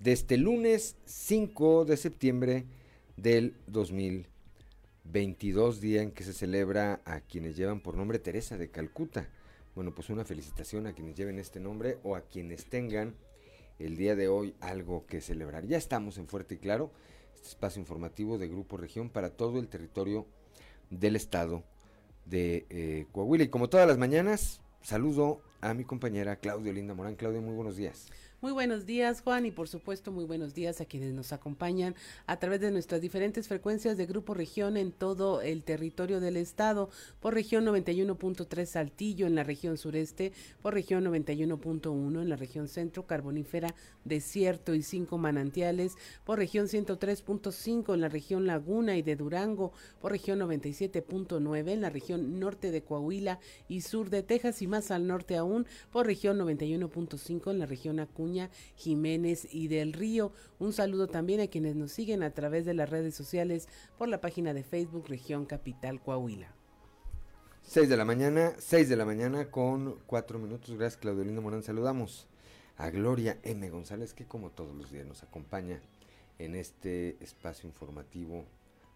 de este lunes 5 de septiembre del 2022, día en que se celebra a quienes llevan por nombre Teresa de Calcuta. Bueno, pues una felicitación a quienes lleven este nombre o a quienes tengan el día de hoy algo que celebrar. Ya estamos en Fuerte y Claro, este espacio informativo de Grupo Región para todo el territorio del estado de eh, Coahuila. Y como todas las mañanas, saludo a mi compañera Claudia Linda Morán. Claudia, muy buenos días. Muy buenos días, Juan, y por supuesto muy buenos días a quienes nos acompañan a través de nuestras diferentes frecuencias de Grupo Región en todo el territorio del estado, por región 91.3 Saltillo en la región sureste, por región 91.1 en la región centro, carbonífera, desierto y cinco manantiales, por región 103.5 en la región Laguna y de Durango, por región 97.9 en la región norte de Coahuila y sur de Texas y más al norte aún, por región 91.5 en la región Acuña Jiménez y del Río. Un saludo también a quienes nos siguen a través de las redes sociales por la página de Facebook Región Capital Coahuila. 6 de la mañana, 6 de la mañana con 4 minutos. Gracias, Claudelina Morán. Saludamos a Gloria M. González, que como todos los días nos acompaña en este espacio informativo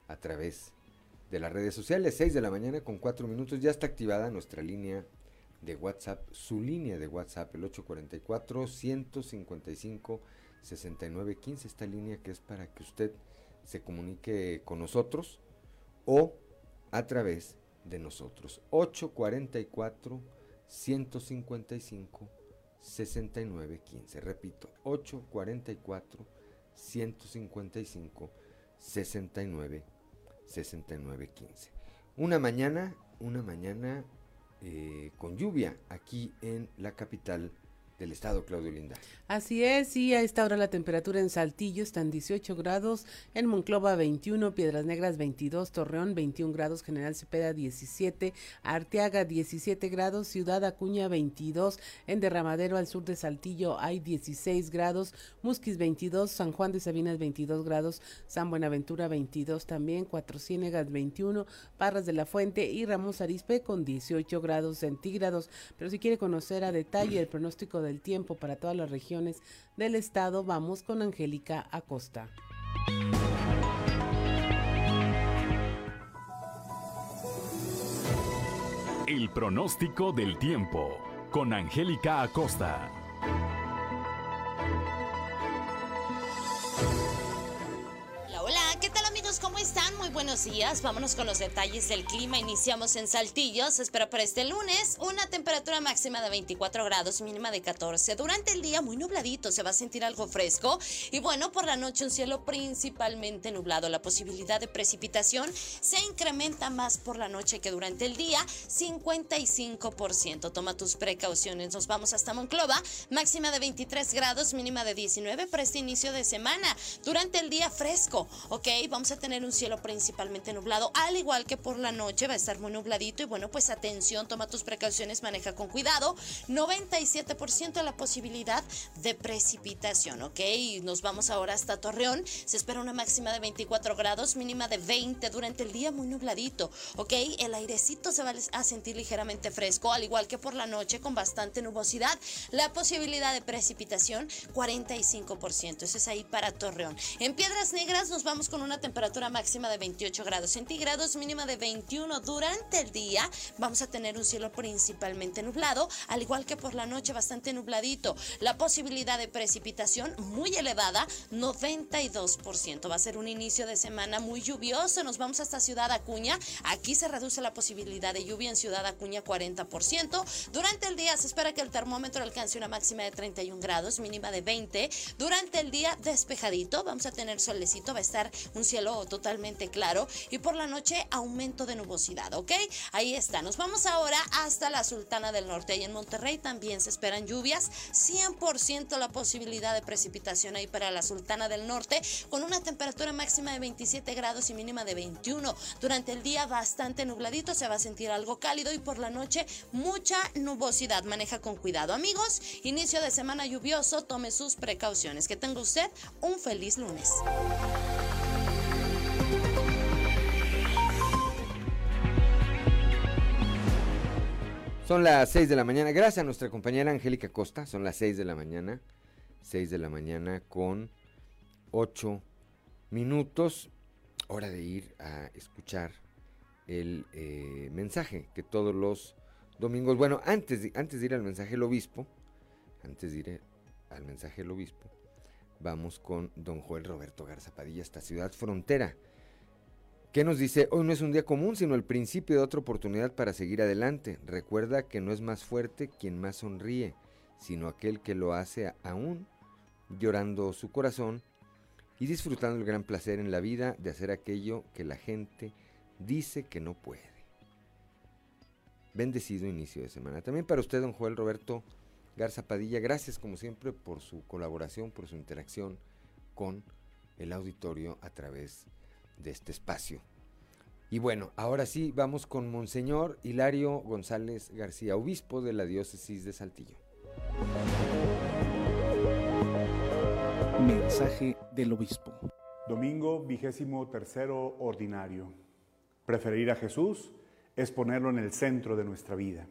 a través de las redes sociales. 6 de la mañana con 4 minutos. Ya está activada nuestra línea de WhatsApp, su línea de WhatsApp, el 844-155-6915, esta línea que es para que usted se comunique con nosotros o a través de nosotros. 844-155-6915, repito, 844-155-6915. Una mañana, una mañana eh, con lluvia aquí en la capital del estado, Claudio Linda. Así es, y a esta hora la temperatura en Saltillo está en 18 grados, en Monclova 21, Piedras Negras 22, Torreón 21 grados, General Cepeda 17, Arteaga 17 grados, Ciudad Acuña 22, en Derramadero al sur de Saltillo hay 16 grados, Musquis 22, San Juan de Sabinas 22 grados, San Buenaventura 22 también, Cuatro Ciénegas 21, Parras de la Fuente y Ramos Arispe con 18 grados centígrados. Pero si quiere conocer a detalle el pronóstico de del tiempo para todas las regiones del estado, vamos con Angélica Acosta. El pronóstico del tiempo con Angélica Acosta. Buenos días. Vámonos con los detalles del clima. Iniciamos en Saltillo. Se espera para este lunes una temperatura máxima de 24 grados, mínima de 14. Durante el día muy nubladito, se va a sentir algo fresco. Y bueno, por la noche un cielo principalmente nublado. La posibilidad de precipitación se incrementa más por la noche que durante el día, 55%. Toma tus precauciones. Nos vamos hasta Monclova, máxima de 23 grados, mínima de 19 para este inicio de semana. Durante el día fresco, ¿ok? Vamos a tener un cielo principalmente nublado, al igual que por la noche va a estar muy nubladito y bueno, pues atención, toma tus precauciones, maneja con cuidado. 97% la posibilidad de precipitación, ¿ok? Nos vamos ahora hasta Torreón. Se espera una máxima de 24 grados, mínima de 20 durante el día, muy nubladito, ¿ok? El airecito se va a sentir ligeramente fresco, al igual que por la noche con bastante nubosidad. La posibilidad de precipitación, 45%. Eso es ahí para Torreón. En Piedras Negras nos vamos con una temperatura máxima de 28 grados centígrados, mínima de 21 durante el día. Vamos a tener un cielo principalmente nublado, al igual que por la noche bastante nubladito. La posibilidad de precipitación muy elevada, 92%. Va a ser un inicio de semana muy lluvioso. Nos vamos hasta Ciudad Acuña. Aquí se reduce la posibilidad de lluvia en Ciudad Acuña 40%. Durante el día se espera que el termómetro alcance una máxima de 31 grados, mínima de 20. Durante el día despejadito, vamos a tener solecito, va a estar un cielo totalmente claro. Y por la noche aumento de nubosidad, ¿ok? Ahí está. Nos vamos ahora hasta la Sultana del Norte. Y en Monterrey también se esperan lluvias. 100% la posibilidad de precipitación ahí para la Sultana del Norte con una temperatura máxima de 27 grados y mínima de 21. Durante el día bastante nubladito, se va a sentir algo cálido y por la noche mucha nubosidad. Maneja con cuidado. Amigos, inicio de semana lluvioso, tome sus precauciones. Que tenga usted un feliz lunes. Son las 6 de la mañana. Gracias a nuestra compañera Angélica Costa. Son las 6 de la mañana. 6 de la mañana con 8 minutos. Hora de ir a escuchar el eh, mensaje que todos los domingos. Bueno, antes de, antes de ir al mensaje del obispo. Antes de ir al mensaje del obispo. Vamos con don Joel Roberto Garza Padilla, esta ciudad frontera ¿Qué nos dice? Hoy no es un día común, sino el principio de otra oportunidad para seguir adelante. Recuerda que no es más fuerte quien más sonríe, sino aquel que lo hace aún llorando su corazón y disfrutando el gran placer en la vida de hacer aquello que la gente dice que no puede. Bendecido inicio de semana. También para usted, don Joel Roberto Garza Padilla, gracias como siempre por su colaboración, por su interacción con el auditorio a través de de este espacio. Y bueno, ahora sí vamos con Monseñor Hilario González García, obispo de la diócesis de Saltillo. Mensaje del obispo. Domingo vigésimo tercero ordinario. Preferir a Jesús es ponerlo en el centro de nuestra vida.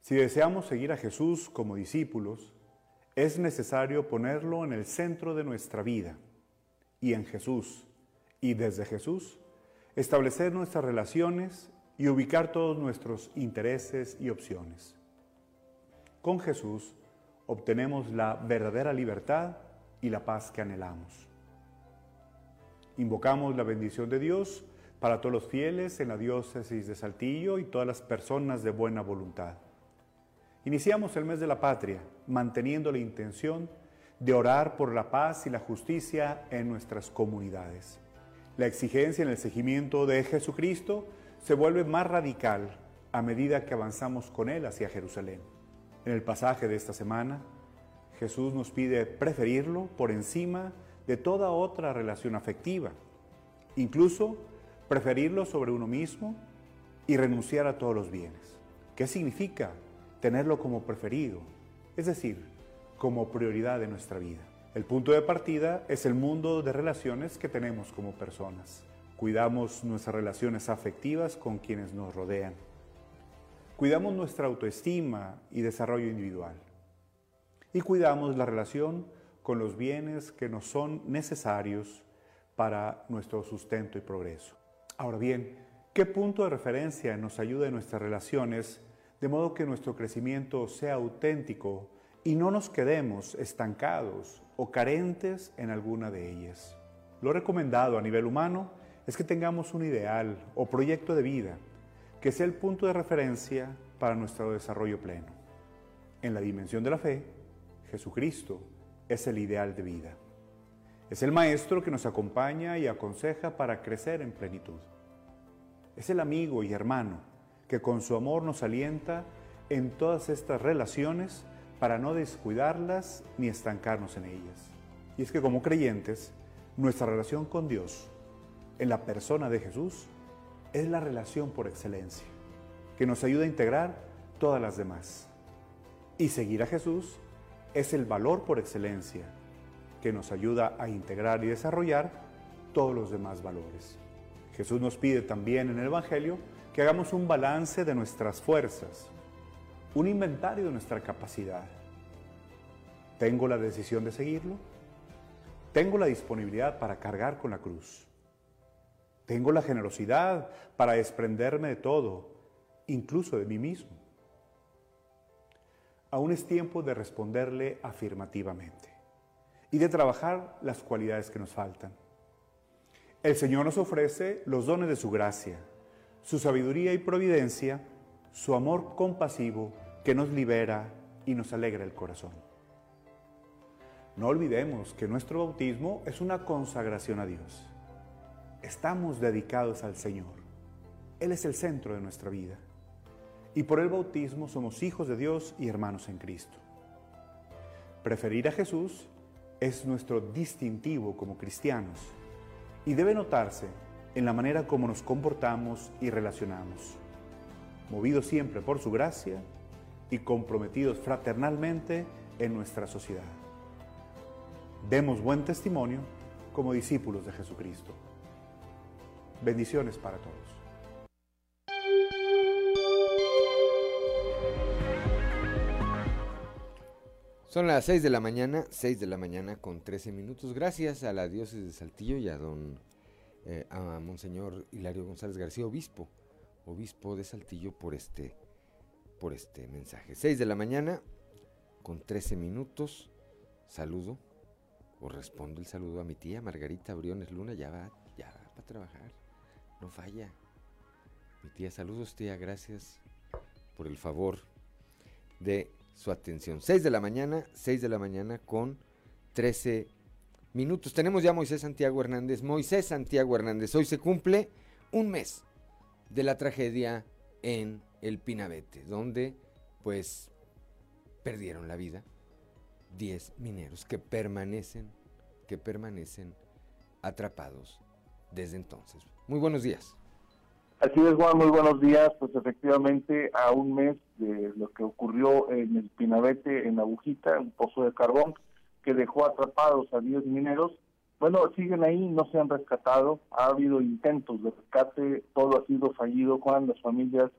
Si deseamos seguir a Jesús como discípulos, es necesario ponerlo en el centro de nuestra vida y en Jesús y desde Jesús, establecer nuestras relaciones y ubicar todos nuestros intereses y opciones. Con Jesús obtenemos la verdadera libertad y la paz que anhelamos. Invocamos la bendición de Dios para todos los fieles en la diócesis de Saltillo y todas las personas de buena voluntad. Iniciamos el mes de la patria manteniendo la intención de orar por la paz y la justicia en nuestras comunidades. La exigencia en el seguimiento de Jesucristo se vuelve más radical a medida que avanzamos con Él hacia Jerusalén. En el pasaje de esta semana, Jesús nos pide preferirlo por encima de toda otra relación afectiva, incluso preferirlo sobre uno mismo y renunciar a todos los bienes. ¿Qué significa tenerlo como preferido? Es decir, como prioridad de nuestra vida. El punto de partida es el mundo de relaciones que tenemos como personas. Cuidamos nuestras relaciones afectivas con quienes nos rodean. Cuidamos nuestra autoestima y desarrollo individual. Y cuidamos la relación con los bienes que nos son necesarios para nuestro sustento y progreso. Ahora bien, ¿qué punto de referencia nos ayuda en nuestras relaciones de modo que nuestro crecimiento sea auténtico y no nos quedemos estancados o carentes en alguna de ellas. Lo recomendado a nivel humano es que tengamos un ideal o proyecto de vida que sea el punto de referencia para nuestro desarrollo pleno. En la dimensión de la fe, Jesucristo es el ideal de vida. Es el Maestro que nos acompaña y aconseja para crecer en plenitud. Es el amigo y hermano que con su amor nos alienta en todas estas relaciones para no descuidarlas ni estancarnos en ellas. Y es que como creyentes, nuestra relación con Dios en la persona de Jesús es la relación por excelencia, que nos ayuda a integrar todas las demás. Y seguir a Jesús es el valor por excelencia, que nos ayuda a integrar y desarrollar todos los demás valores. Jesús nos pide también en el Evangelio que hagamos un balance de nuestras fuerzas, un inventario de nuestra capacidad. ¿Tengo la decisión de seguirlo? ¿Tengo la disponibilidad para cargar con la cruz? ¿Tengo la generosidad para desprenderme de todo, incluso de mí mismo? Aún es tiempo de responderle afirmativamente y de trabajar las cualidades que nos faltan. El Señor nos ofrece los dones de su gracia, su sabiduría y providencia su amor compasivo que nos libera y nos alegra el corazón. No olvidemos que nuestro bautismo es una consagración a Dios. estamos dedicados al Señor. Él es el centro de nuestra vida. Y por el bautismo somos hijos de Dios y hermanos en Cristo. Preferir a Jesús es nuestro distintivo como cristianos y debe notarse en la manera como nos comportamos y relacionamos, movidos siempre por su gracia y comprometidos fraternalmente en nuestra sociedad. Demos buen testimonio como discípulos de Jesucristo. Bendiciones para todos. Son las 6 de la mañana, 6 de la mañana con 13 minutos. Gracias a la diócesis de Saltillo y a don eh, a Monseñor Hilario González García, obispo, obispo de Saltillo, por este, por este mensaje. 6 de la mañana con 13 minutos. Saludo o respondo el saludo a mi tía Margarita Briones Luna, ya va, ya va para trabajar, no falla. Mi tía, saludos tía, gracias por el favor de su atención. 6 de la mañana, 6 de la mañana con 13 minutos. Tenemos ya a Moisés Santiago Hernández. Moisés Santiago Hernández, hoy se cumple un mes de la tragedia en el Pinabete, donde pues perdieron la vida 10 mineros que permanecen, que permanecen atrapados desde entonces. Muy buenos días. Así es, Juan, muy buenos días. Pues efectivamente, a un mes de lo que ocurrió en el Pinabete, en Agujita, un pozo de carbón, que dejó atrapados a 10 mineros, bueno, siguen ahí, no se han rescatado, ha habido intentos de rescate, todo ha sido fallido, Juan, las familias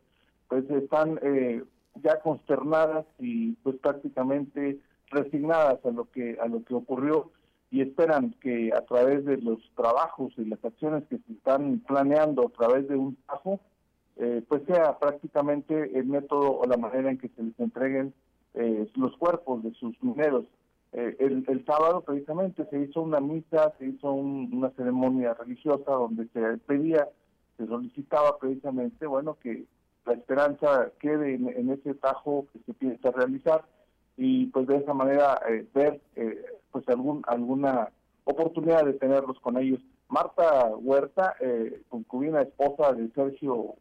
pues están eh, ya consternadas y pues prácticamente resignadas a lo que a lo que ocurrió y esperan que a través de los trabajos y las acciones que se están planeando a través de un tajo, eh, pues sea prácticamente el método o la manera en que se les entreguen eh, los cuerpos de sus mineros. Eh, el, sábado precisamente se hizo una misa, se hizo una ceremonia religiosa donde se pedía, se solicitaba precisamente, bueno, que la esperanza quede en, ese tajo que se piensa realizar y pues de esa manera ver eh, pues algún alguna oportunidad de tenerlos con ellos. Marta Huerta, eh, concubina esposa de Sergio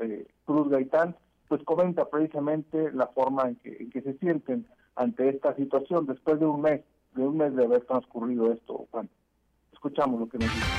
eh, Cruz Gaitán, pues comenta precisamente la forma en que, en que se sienten ante esta situación después de un mes, de un mes de haber transcurrido esto. Bueno, escuchamos lo que nos dice.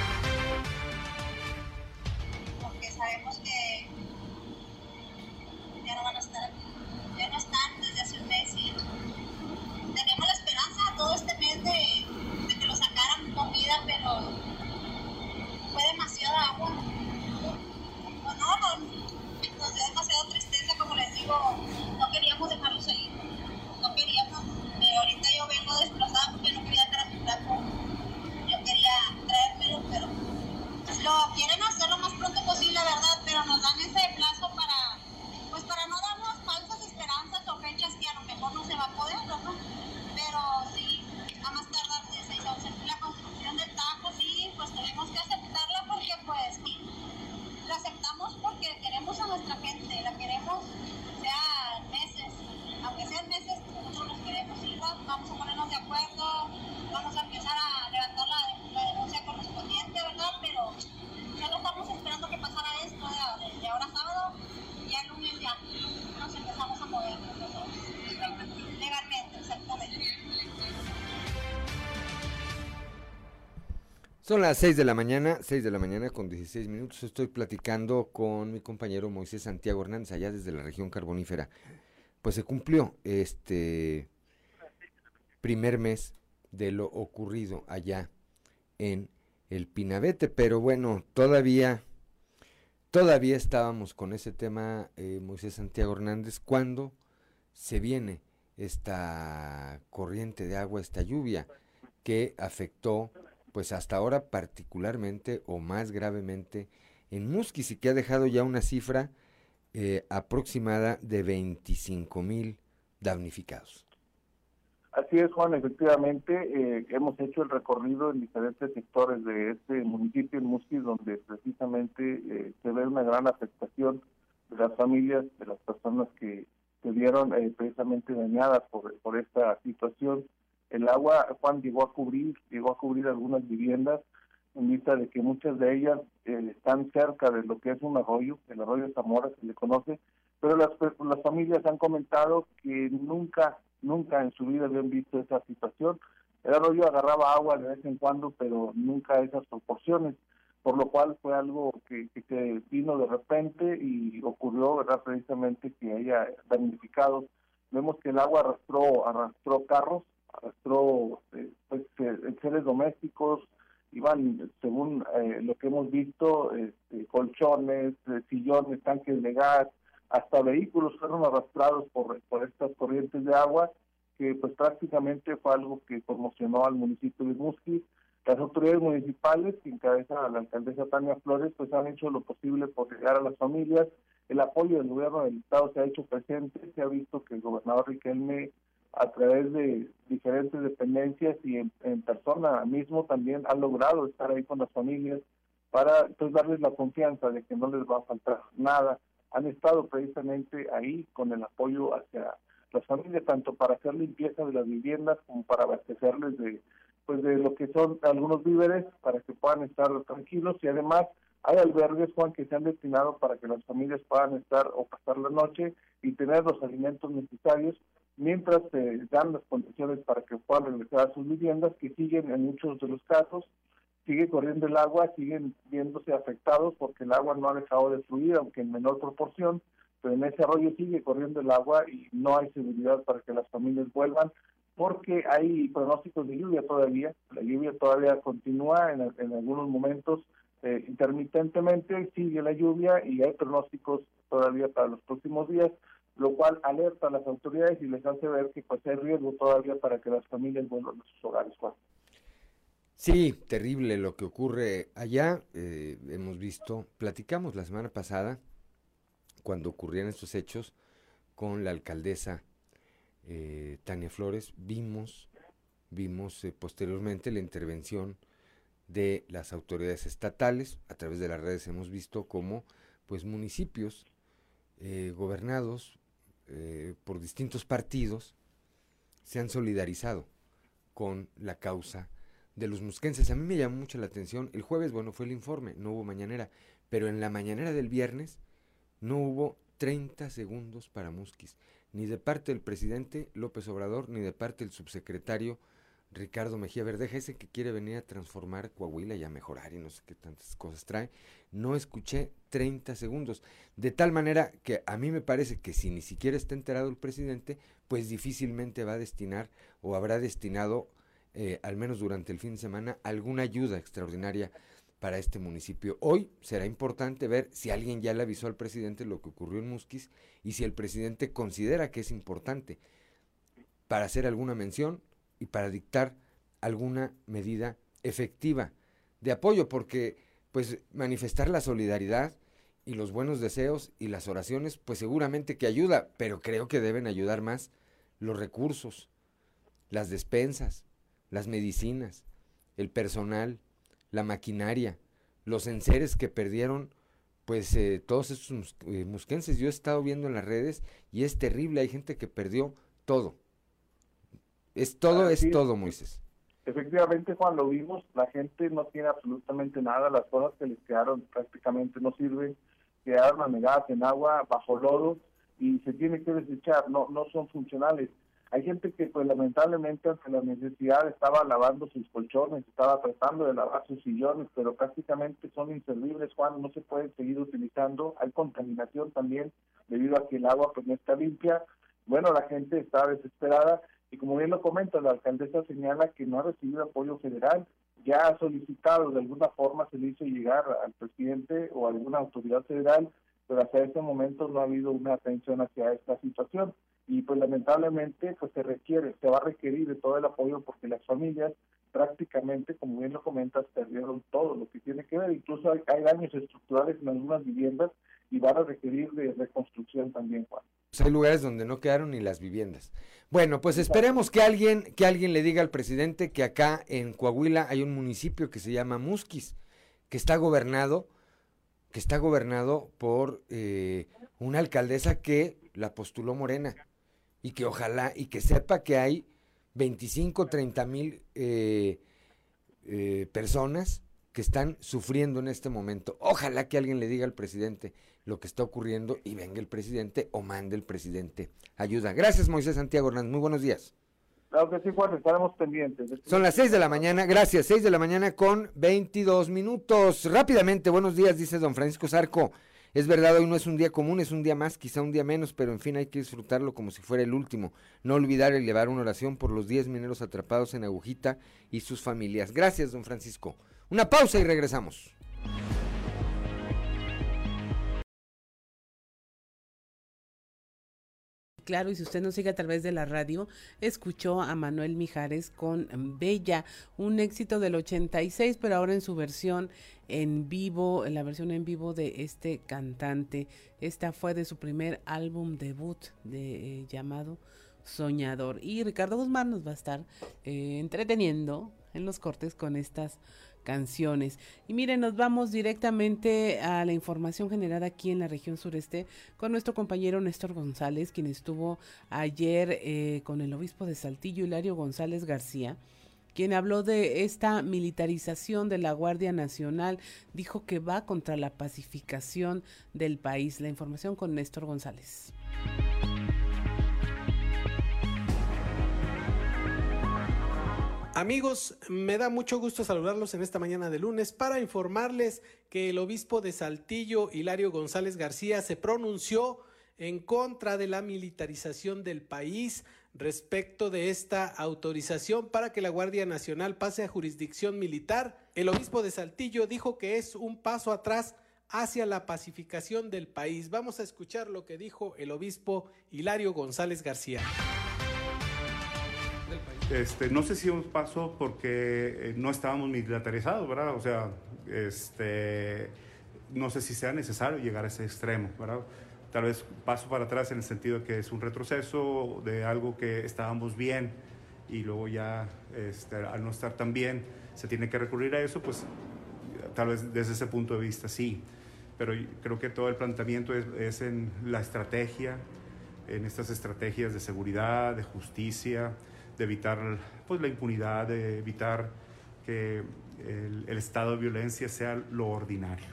Son las 6 de la mañana, 6 de la mañana con 16 minutos. Estoy platicando con mi compañero Moisés Santiago Hernández, allá desde la región carbonífera. Pues se cumplió este primer mes de lo ocurrido allá en el Pinabete, pero bueno, todavía, todavía estábamos con ese tema, eh, Moisés Santiago Hernández, cuando se viene esta corriente de agua, esta lluvia que afectó pues hasta ahora particularmente o más gravemente en Musquis y que ha dejado ya una cifra eh, aproximada de 25 mil damnificados. Así es, Juan, efectivamente, eh, hemos hecho el recorrido en diferentes sectores de este municipio, en Musquis, donde precisamente eh, se ve una gran afectación de las familias, de las personas que se vieron precisamente dañadas por esta situación el agua, Juan, llegó a cubrir, llegó a cubrir algunas viviendas, en vista de que muchas de ellas eh, están cerca de lo que es un arroyo, el arroyo Zamora se le conoce, pero las, las familias han comentado que nunca, nunca en su vida habían visto esa situación. El arroyo agarraba agua de vez en cuando, pero nunca esas proporciones, por lo cual fue algo que, que, vino de repente y ocurrió, ¿verdad? Precisamente que haya damnificados. Vemos que el agua arrastró, arrastró carros, arrastró eh, pues, eh, seres domésticos, iban, según eh, lo que hemos visto, este, colchones, sillones, tanques de gas, hasta vehículos fueron arrastrados por, por estas corrientes de agua, que pues prácticamente fue algo que conmocionó al municipio de Musquis. Las autoridades municipales, que encabeza la alcaldesa Tania Flores, pues han hecho lo posible por llegar a las familias. El apoyo del gobierno del Estado se ha hecho presente, se ha visto que el gobernador Riquelme a través de diferentes dependencias y en, persona mismo también ha logrado estar ahí con las familias para pues, darles la confianza de que no les va a faltar nada. Han estado precisamente ahí con el apoyo hacia las familias, tanto para hacer limpieza de las viviendas como para abastecerles de pues de lo que son algunos víveres para que puedan estar tranquilos. Y además hay albergues, Juan, que se han destinado para que las familias puedan estar o pasar la noche y tener los alimentos necesarios mientras se dan las condiciones para que puedan regresar a sus viviendas, que siguen en muchos de los casos sigue corriendo el agua, siguen viéndose afectados porque el agua no ha dejado de fluir, aunque en menor proporción, pero en ese arroyo sigue corriendo el agua y no hay seguridad para que las familias vuelvan porque hay pronósticos de lluvia todavía, la lluvia todavía continúa en, algunos momentos eh, intermitentemente, sigue la lluvia y hay pronósticos todavía para los próximos días, lo cual alerta a las autoridades y les hace ver que pues hay riesgo todavía para que las familias vuelvan a sus hogares. Sí, terrible lo que ocurre allá. Eh, hemos visto, platicamos la semana pasada, cuando ocurrían estos hechos, con la alcaldesa eh, Tania Flores, vimos, vimos eh, posteriormente la intervención de las autoridades estatales. A través de las redes hemos visto cómo pues municipios gobernados por distintos partidos se han solidarizado con la causa de los musquenses. A mí me llamó mucho la atención. El jueves, bueno, fue el informe, no hubo mañanera. Pero en la mañanera del viernes no hubo 30 segundos para Musquis. Ni de parte del presidente López Obrador, ni de parte del subsecretario Ricardo Mejía Verdeja, ese que quiere venir a transformar Coahuila y a mejorar y no sé qué tantas cosas trae. No escuché 30 segundos. De tal manera que a mí me parece que si ni siquiera está enterado el presidente, pues difícilmente va a destinar o habrá destinado eh, al menos durante el fin de semana, alguna ayuda extraordinaria para este municipio. Hoy será importante ver si alguien ya le avisó al presidente lo que ocurrió en Musquis y si el presidente considera que es importante para hacer alguna mención y para dictar alguna medida efectiva de apoyo, porque pues manifestar la solidaridad y los buenos deseos y las oraciones, pues seguramente que ayuda, pero creo que deben ayudar más los recursos, las despensas, las medicinas, el personal, la maquinaria, los enseres que perdieron pues eh, todos estos eh, musquenses. Yo he estado viendo en las redes y es terrible, hay gente que perdió todo. Es todo, es, todo, Moisés. Efectivamente, Juan, lo vimos, la gente no tiene absolutamente nada, las cosas que les quedaron prácticamente no sirven, quedaron anegadas en agua, bajo lodo, y se tiene que desechar, no, no son funcionales. Hay gente que pues lamentablemente ante la necesidad estaba lavando sus colchones, estaba tratando de lavar sus sillones, pero prácticamente son inservibles, Juan, no se pueden seguir utilizando. Hay contaminación también debido a que el agua pues no está limpia. Bueno, la gente está desesperada y como bien lo comenta, la alcaldesa señala que no ha recibido apoyo federal, ya ha solicitado, de alguna forma se le hizo llegar al presidente o a alguna autoridad federal, pero hasta este momento no ha habido una atención hacia esta situación. Y pues lamentablemente pues se requiere, se va a requerir de todo el apoyo porque las familias prácticamente, como bien lo comentas, perdieron todo lo que tiene que ver, incluso hay, daños estructurales en algunas viviendas y van a requerir de reconstrucción también, Juan. Pues hay lugares donde no quedaron ni las viviendas. Bueno, pues esperemos que alguien, que alguien le diga al presidente que acá en Coahuila hay un municipio que se llama Musquis, que está gobernado, que está gobernado por eh, una alcaldesa que la postuló Morena y que ojalá y que sepa que hay 25, 30 mil eh, eh, personas que están sufriendo en este momento. Ojalá que alguien le diga al presidente lo que está ocurriendo y venga el presidente o mande el presidente ayuda. Gracias, Moisés Santiago Hernández. Muy buenos días. Claro que sí, Juan, estaremos pendientes. Son las 6 de la mañana, gracias, 6 de la mañana con 22 minutos. Rápidamente, buenos días, dice don Francisco Zarco. Es verdad, hoy no es un día común, es un día más, quizá un día menos, pero en fin hay que disfrutarlo como si fuera el último. No olvidar elevar una oración por los 10 mineros atrapados en Agujita y sus familias. Gracias, don Francisco. Una pausa y regresamos. Claro, y si usted nos sigue a través de la radio, escuchó a Manuel Mijares con Bella, un éxito del 86, pero ahora en su versión en vivo, en la versión en vivo de este cantante. Esta fue de su primer álbum debut de, eh, llamado Soñador. Y Ricardo Guzmán nos va a estar eh, entreteniendo en los cortes con estas canciones. Y miren, nos vamos directamente a la información generada aquí en la región sureste con nuestro compañero Néstor González, quien estuvo ayer eh, con el obispo de Saltillo, Hilario González García quien habló de esta militarización de la Guardia Nacional, dijo que va contra la pacificación del país. La información con Néstor González. Amigos, me da mucho gusto saludarlos en esta mañana de lunes para informarles que el obispo de Saltillo, Hilario González García, se pronunció en contra de la militarización del país respecto de esta autorización para que la Guardia Nacional pase a jurisdicción militar. El obispo de Saltillo dijo que es un paso atrás hacia la pacificación del país. Vamos a escuchar lo que dijo el obispo Hilario González García. Este, no sé si un paso porque eh, no estábamos militarizados, ¿verdad? O sea, este, no sé si sea necesario llegar a ese extremo, ¿verdad? Tal vez paso para atrás en el sentido de que es un retroceso de algo que estábamos bien y luego ya este, al no estar tan bien se tiene que recurrir a eso, pues tal vez desde ese punto de vista sí. Pero creo que todo el planteamiento es, es en la estrategia, en estas estrategias de seguridad, de justicia, de evitar pues, la impunidad, de evitar que el, el estado de violencia sea lo ordinario.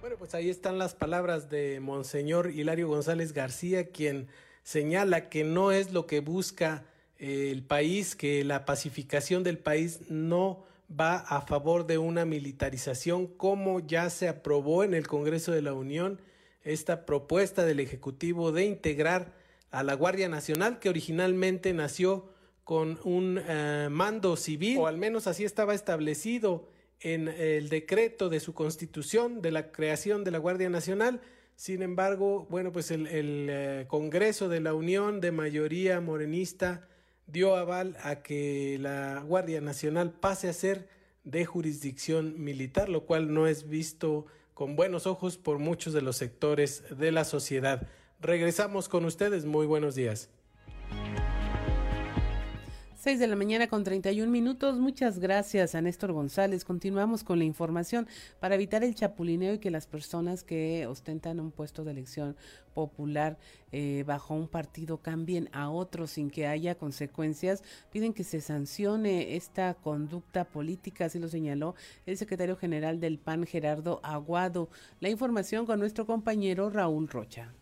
Bueno, pues ahí están las palabras de Monseñor Hilario González García, quien señala que no es lo que busca eh, el país, que la pacificación del país no va a favor de una militarización como ya se aprobó en el Congreso de la Unión esta propuesta del Ejecutivo de integrar a la Guardia Nacional, que originalmente nació con un eh, mando civil, o al menos así estaba establecido en el decreto de su constitución de la creación de la Guardia Nacional. Sin embargo, bueno, pues el, el eh, Congreso de la Unión de mayoría morenista dio aval a que la Guardia Nacional pase a ser de jurisdicción militar, lo cual no es visto con buenos ojos por muchos de los sectores de la sociedad. Regresamos con ustedes. Muy buenos días. 6 de la mañana con 31 minutos. Muchas gracias a Néstor González. Continuamos con la información para evitar el chapulineo y que las personas que ostentan un puesto de elección popular eh, bajo un partido cambien a otro sin que haya consecuencias. Piden que se sancione esta conducta política, así lo señaló el secretario general del PAN, Gerardo Aguado. La información con nuestro compañero Raúl Rocha.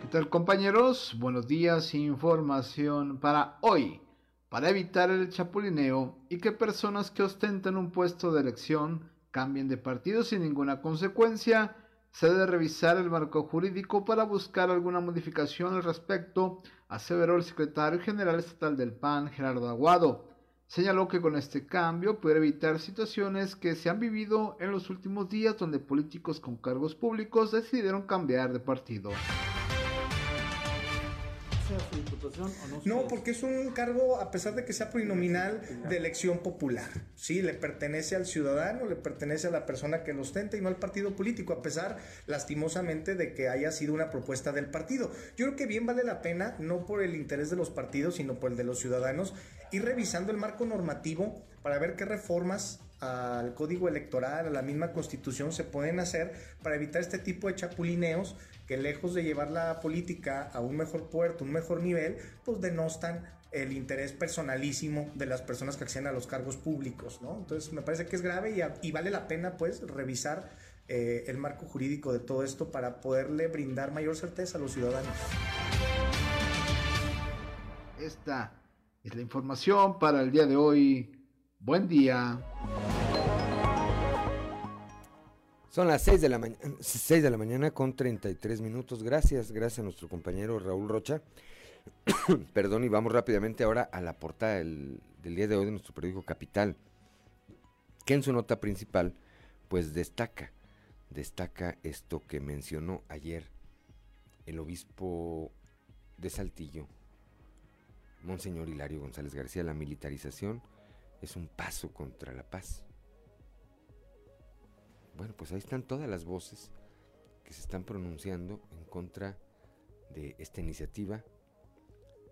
¿Qué tal compañeros? Buenos días, información para hoy. Para evitar el chapulineo y que personas que ostentan un puesto de elección cambien de partido sin ninguna consecuencia, se debe revisar el marco jurídico para buscar alguna modificación al respecto, aseveró el secretario general estatal del PAN, Gerardo Aguado. Señaló que con este cambio puede evitar situaciones que se han vivido en los últimos días donde políticos con cargos públicos decidieron cambiar de partido no, porque es un cargo, a pesar de que sea plurinominal, de elección popular. Sí, le pertenece al ciudadano, le pertenece a la persona que lo ostenta y no al partido político, a pesar, lastimosamente, de que haya sido una propuesta del partido. Yo creo que bien vale la pena, no por el interés de los partidos, sino por el de los ciudadanos, ir revisando el marco normativo para ver qué reformas al código electoral, a la misma constitución, se pueden hacer para evitar este tipo de chapulineos que lejos de llevar la política a un mejor puerto, un mejor nivel, pues denostan el interés personalísimo de las personas que acceden a los cargos públicos, ¿no? Entonces me parece que es grave y, vale la pena pues revisar eh, el marco jurídico de todo esto para poderle brindar mayor certeza a los ciudadanos. Esta es la información para el día de hoy. Buen día. Son las 6 de la, mañana 6 de la mañana con 33 minutos. Gracias, gracias a nuestro compañero Raúl Rocha. Perdón, y vamos rápidamente ahora a la portada del, del, día de hoy de nuestro periódico Capital, que en su nota principal, pues destaca, destaca esto que mencionó ayer el obispo de Saltillo, Monseñor Hilario González García, la militarización es un paso contra la paz. Bueno, pues ahí están todas las voces que se están pronunciando en contra de esta iniciativa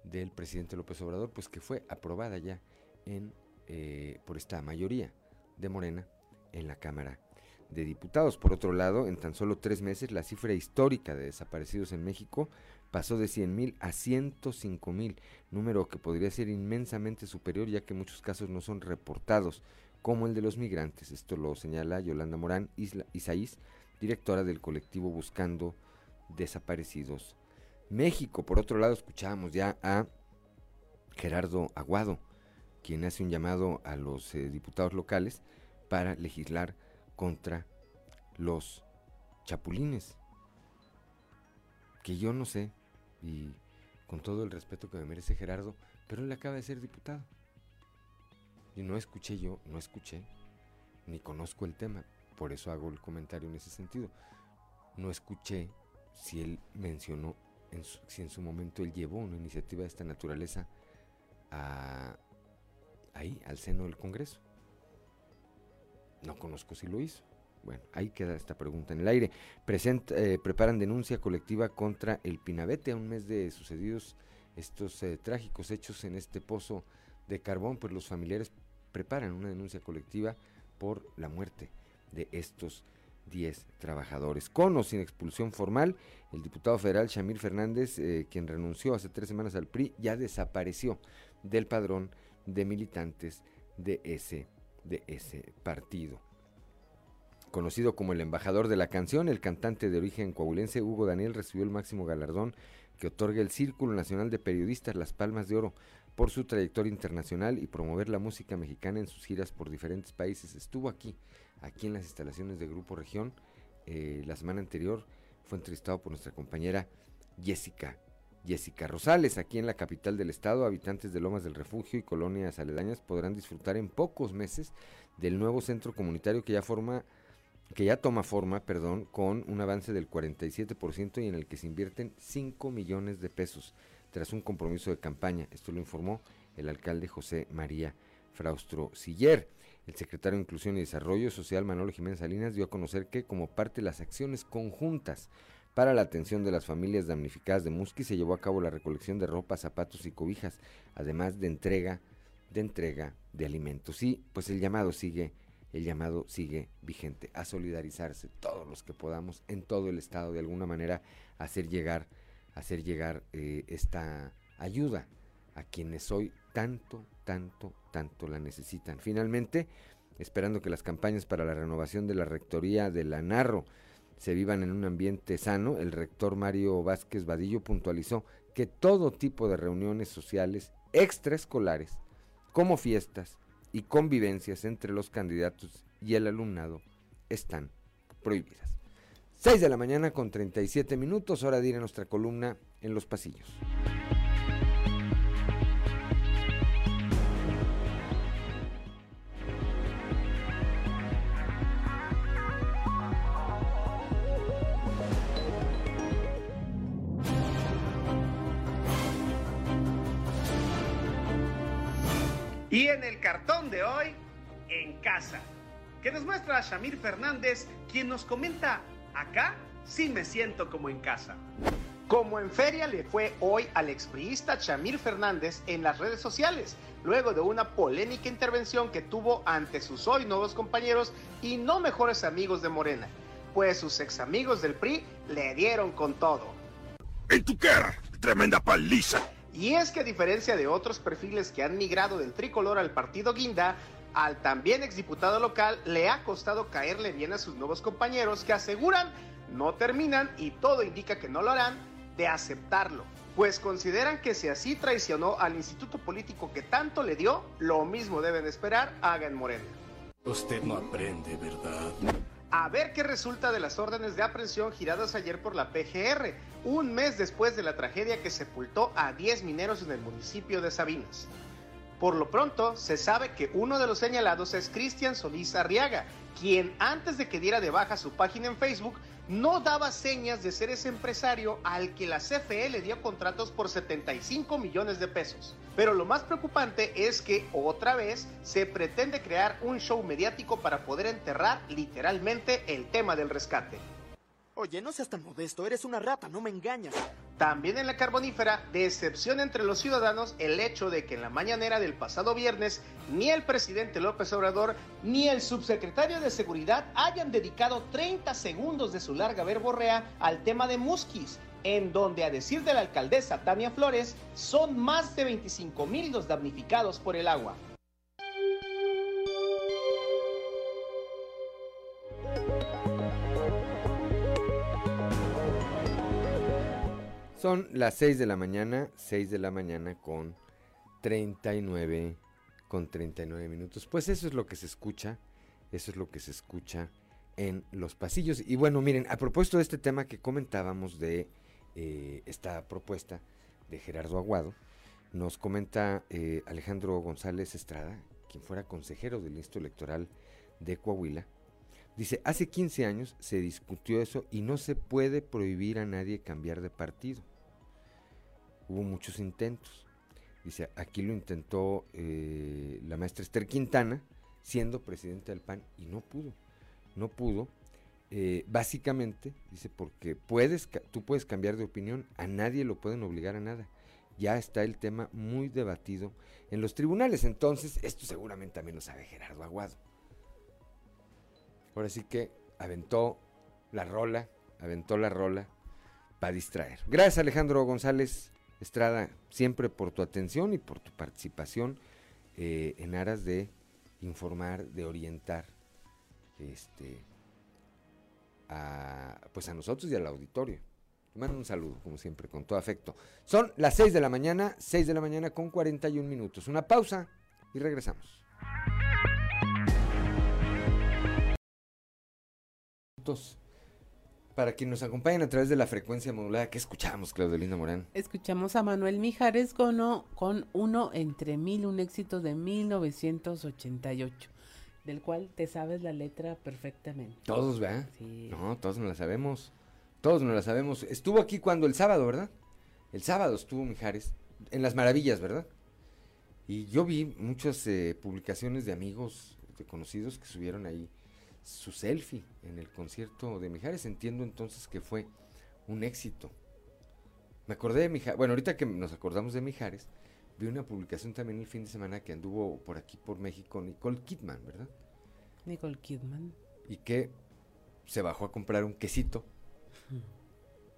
del presidente López Obrador, pues que fue aprobada ya en, eh, por esta mayoría de Morena en la Cámara de Diputados. Por otro lado, en tan solo tres meses, la cifra histórica de desaparecidos en México pasó de 100 mil a 105 mil, número que podría ser inmensamente superior ya que muchos casos no son reportados, como el de los migrantes. Esto lo señala Yolanda Morán Isla, Isaís, directora del colectivo Buscando Desaparecidos México. Por otro lado, escuchábamos ya a Gerardo Aguado, quien hace un llamado a los eh, diputados locales para legislar contra los chapulines. Que yo no sé, y con todo el respeto que me merece Gerardo, pero él acaba de ser diputado. Y no escuché yo, no escuché, ni conozco el tema, por eso hago el comentario en ese sentido. No escuché si él mencionó si en su momento él llevó una iniciativa de esta naturaleza ahí, al seno del Congreso. No conozco si lo hizo. Bueno, ahí queda esta pregunta en el aire. Eh, preparan denuncia colectiva contra el Pinabete a un mes de sucedidos estos eh, trágicos hechos en este pozo de carbón, pues los familiares preparan una denuncia colectiva por la muerte de estos 10 trabajadores. Con o sin expulsión formal, el diputado federal Shamir Fernández, eh, quien renunció hace tres semanas al PRI, ya desapareció del padrón de militantes de ese, de ese partido. Conocido como el embajador de la canción, el cantante de origen coahuilense Hugo Daniel recibió el máximo galardón que otorga el Círculo Nacional de Periodistas Las Palmas de Oro por su trayectoria internacional y promover la música mexicana en sus giras por diferentes países. Estuvo aquí aquí en las instalaciones de Grupo Región. Eh, la semana anterior fue entrevistado por nuestra compañera Jessica. Jessica Rosales, aquí en la capital del estado, habitantes de Lomas del Refugio y colonias aledañas podrán disfrutar en pocos meses del nuevo centro comunitario que ya forma que ya toma forma, perdón, con un avance del 47% y en el que se invierten 5 millones de pesos tras un compromiso de campaña. Esto lo informó el alcalde José María Fraustro Siller. El secretario de Inclusión y Desarrollo Social, Manolo Jiménez Salinas, dio a conocer que como parte de las acciones conjuntas para la atención de las familias damnificadas de Musqui se llevó a cabo la recolección de ropa, zapatos y cobijas, además de entrega de entrega de alimentos. Y pues el llamado sigue, el llamado sigue vigente a solidarizarse todos los que podamos en todo el estado de alguna manera hacer llegar, hacer llegar eh, esta ayuda a quienes hoy tanto, tanto, tanto la necesitan. Finalmente, esperando que las campañas para la renovación de la rectoría de la Narro se vivan en un ambiente sano, el rector Mario Vázquez Vadillo puntualizó que todo tipo de reuniones sociales extraescolares, como fiestas y convivencias entre los candidatos y el alumnado, están prohibidas. 6 de la mañana con 37 minutos, hora de ir a nuestra columna en los pasillos. Y en el cartón de hoy, en casa, que nos muestra a Shamir Fernández, quien nos comenta, acá sí me siento como en casa. como en feria le fue hoy al expriista Chamir Fernández en las redes sociales, luego de una polémica intervención que tuvo ante sus hoy nuevos compañeros y no mejores amigos de Morena, pues sus ex amigos del PRI le dieron con todo. ¡En tu cara! ¡Tremenda paliza! Y es que a diferencia de otros perfiles que han migrado del tricolor al partido Guinda, al también exdiputado local le ha costado caerle bien a sus nuevos compañeros que aseguran no terminan y todo indica que no lo harán de aceptarlo, pues consideran que si así traicionó al instituto político que tanto le dio, lo mismo deben esperar haga en Morena. Usted no aprende, ¿verdad? A ver qué resulta de las órdenes de aprehensión giradas ayer por la PGR, un mes después de la tragedia que sepultó a 10 mineros en el municipio de Sabinas. Por lo pronto, se sabe que uno de los señalados es Cristian Solís Arriaga, quien antes de que diera de baja su página en Facebook, no daba señas de ser ese empresario al que la CFE le dio contratos por 75 millones de pesos. Pero lo más preocupante es que otra vez se pretende crear un show mediático para poder enterrar literalmente el tema del rescate. Oye, no seas tan modesto, eres una rata, no me engañas. También en la carbonífera, decepción entre los ciudadanos el hecho de que en la mañanera del pasado viernes ni el presidente López Obrador ni el subsecretario de Seguridad hayan dedicado 30 segundos de su larga verborrea al tema de Musquis, en donde a decir de la alcaldesa Tania Flores son más de 25 mil los damnificados por el agua. Son las 6 de la mañana, 6 de la mañana con 39, con 39 minutos. Pues eso es lo que se escucha, eso es lo que se escucha en los pasillos. Y bueno, miren, a propósito de este tema que comentábamos de eh, esta propuesta de Gerardo Aguado, nos comenta eh, Alejandro González Estrada, quien fuera consejero del Instituto Electoral de Coahuila, Dice, hace 15 años se discutió eso y no se puede prohibir a nadie cambiar de partido. Hubo muchos intentos. Dice, aquí lo intentó eh, la maestra Esther Quintana, siendo presidente del PAN, y no pudo. No pudo. Eh, básicamente, dice, porque puedes, tú puedes cambiar de opinión, a nadie lo pueden obligar a nada. Ya está el tema muy debatido en los tribunales. Entonces, esto seguramente también lo sabe Gerardo Aguado. Ahora sí que aventó la rola, aventó la rola para distraer. Gracias Alejandro González Estrada, siempre por tu atención y por tu participación eh, en aras de informar, de orientar este, a, pues a nosotros y al auditorio. Te mando un saludo, como siempre, con todo afecto. Son las 6 de la mañana, 6 de la mañana con 41 minutos. Una pausa y regresamos. Para quien nos acompañen a través de la frecuencia modulada, ¿qué escuchamos, Claudelina Morán? Escuchamos a Manuel Mijares con, con Uno entre Mil, un éxito de 1988, del cual te sabes la letra perfectamente. Todos, ¿verdad? Sí. No, todos no la sabemos. Todos no la sabemos. Estuvo aquí cuando el sábado, ¿verdad? El sábado estuvo Mijares, en Las Maravillas, ¿verdad? Y yo vi muchas eh, publicaciones de amigos, de conocidos que subieron ahí su selfie en el concierto de Mijares. Entiendo entonces que fue un éxito. Me acordé de Mijares, bueno, ahorita que nos acordamos de Mijares, vi una publicación también el fin de semana que anduvo por aquí por México Nicole Kidman, ¿verdad? Nicole Kidman. Y que se bajó a comprar un quesito.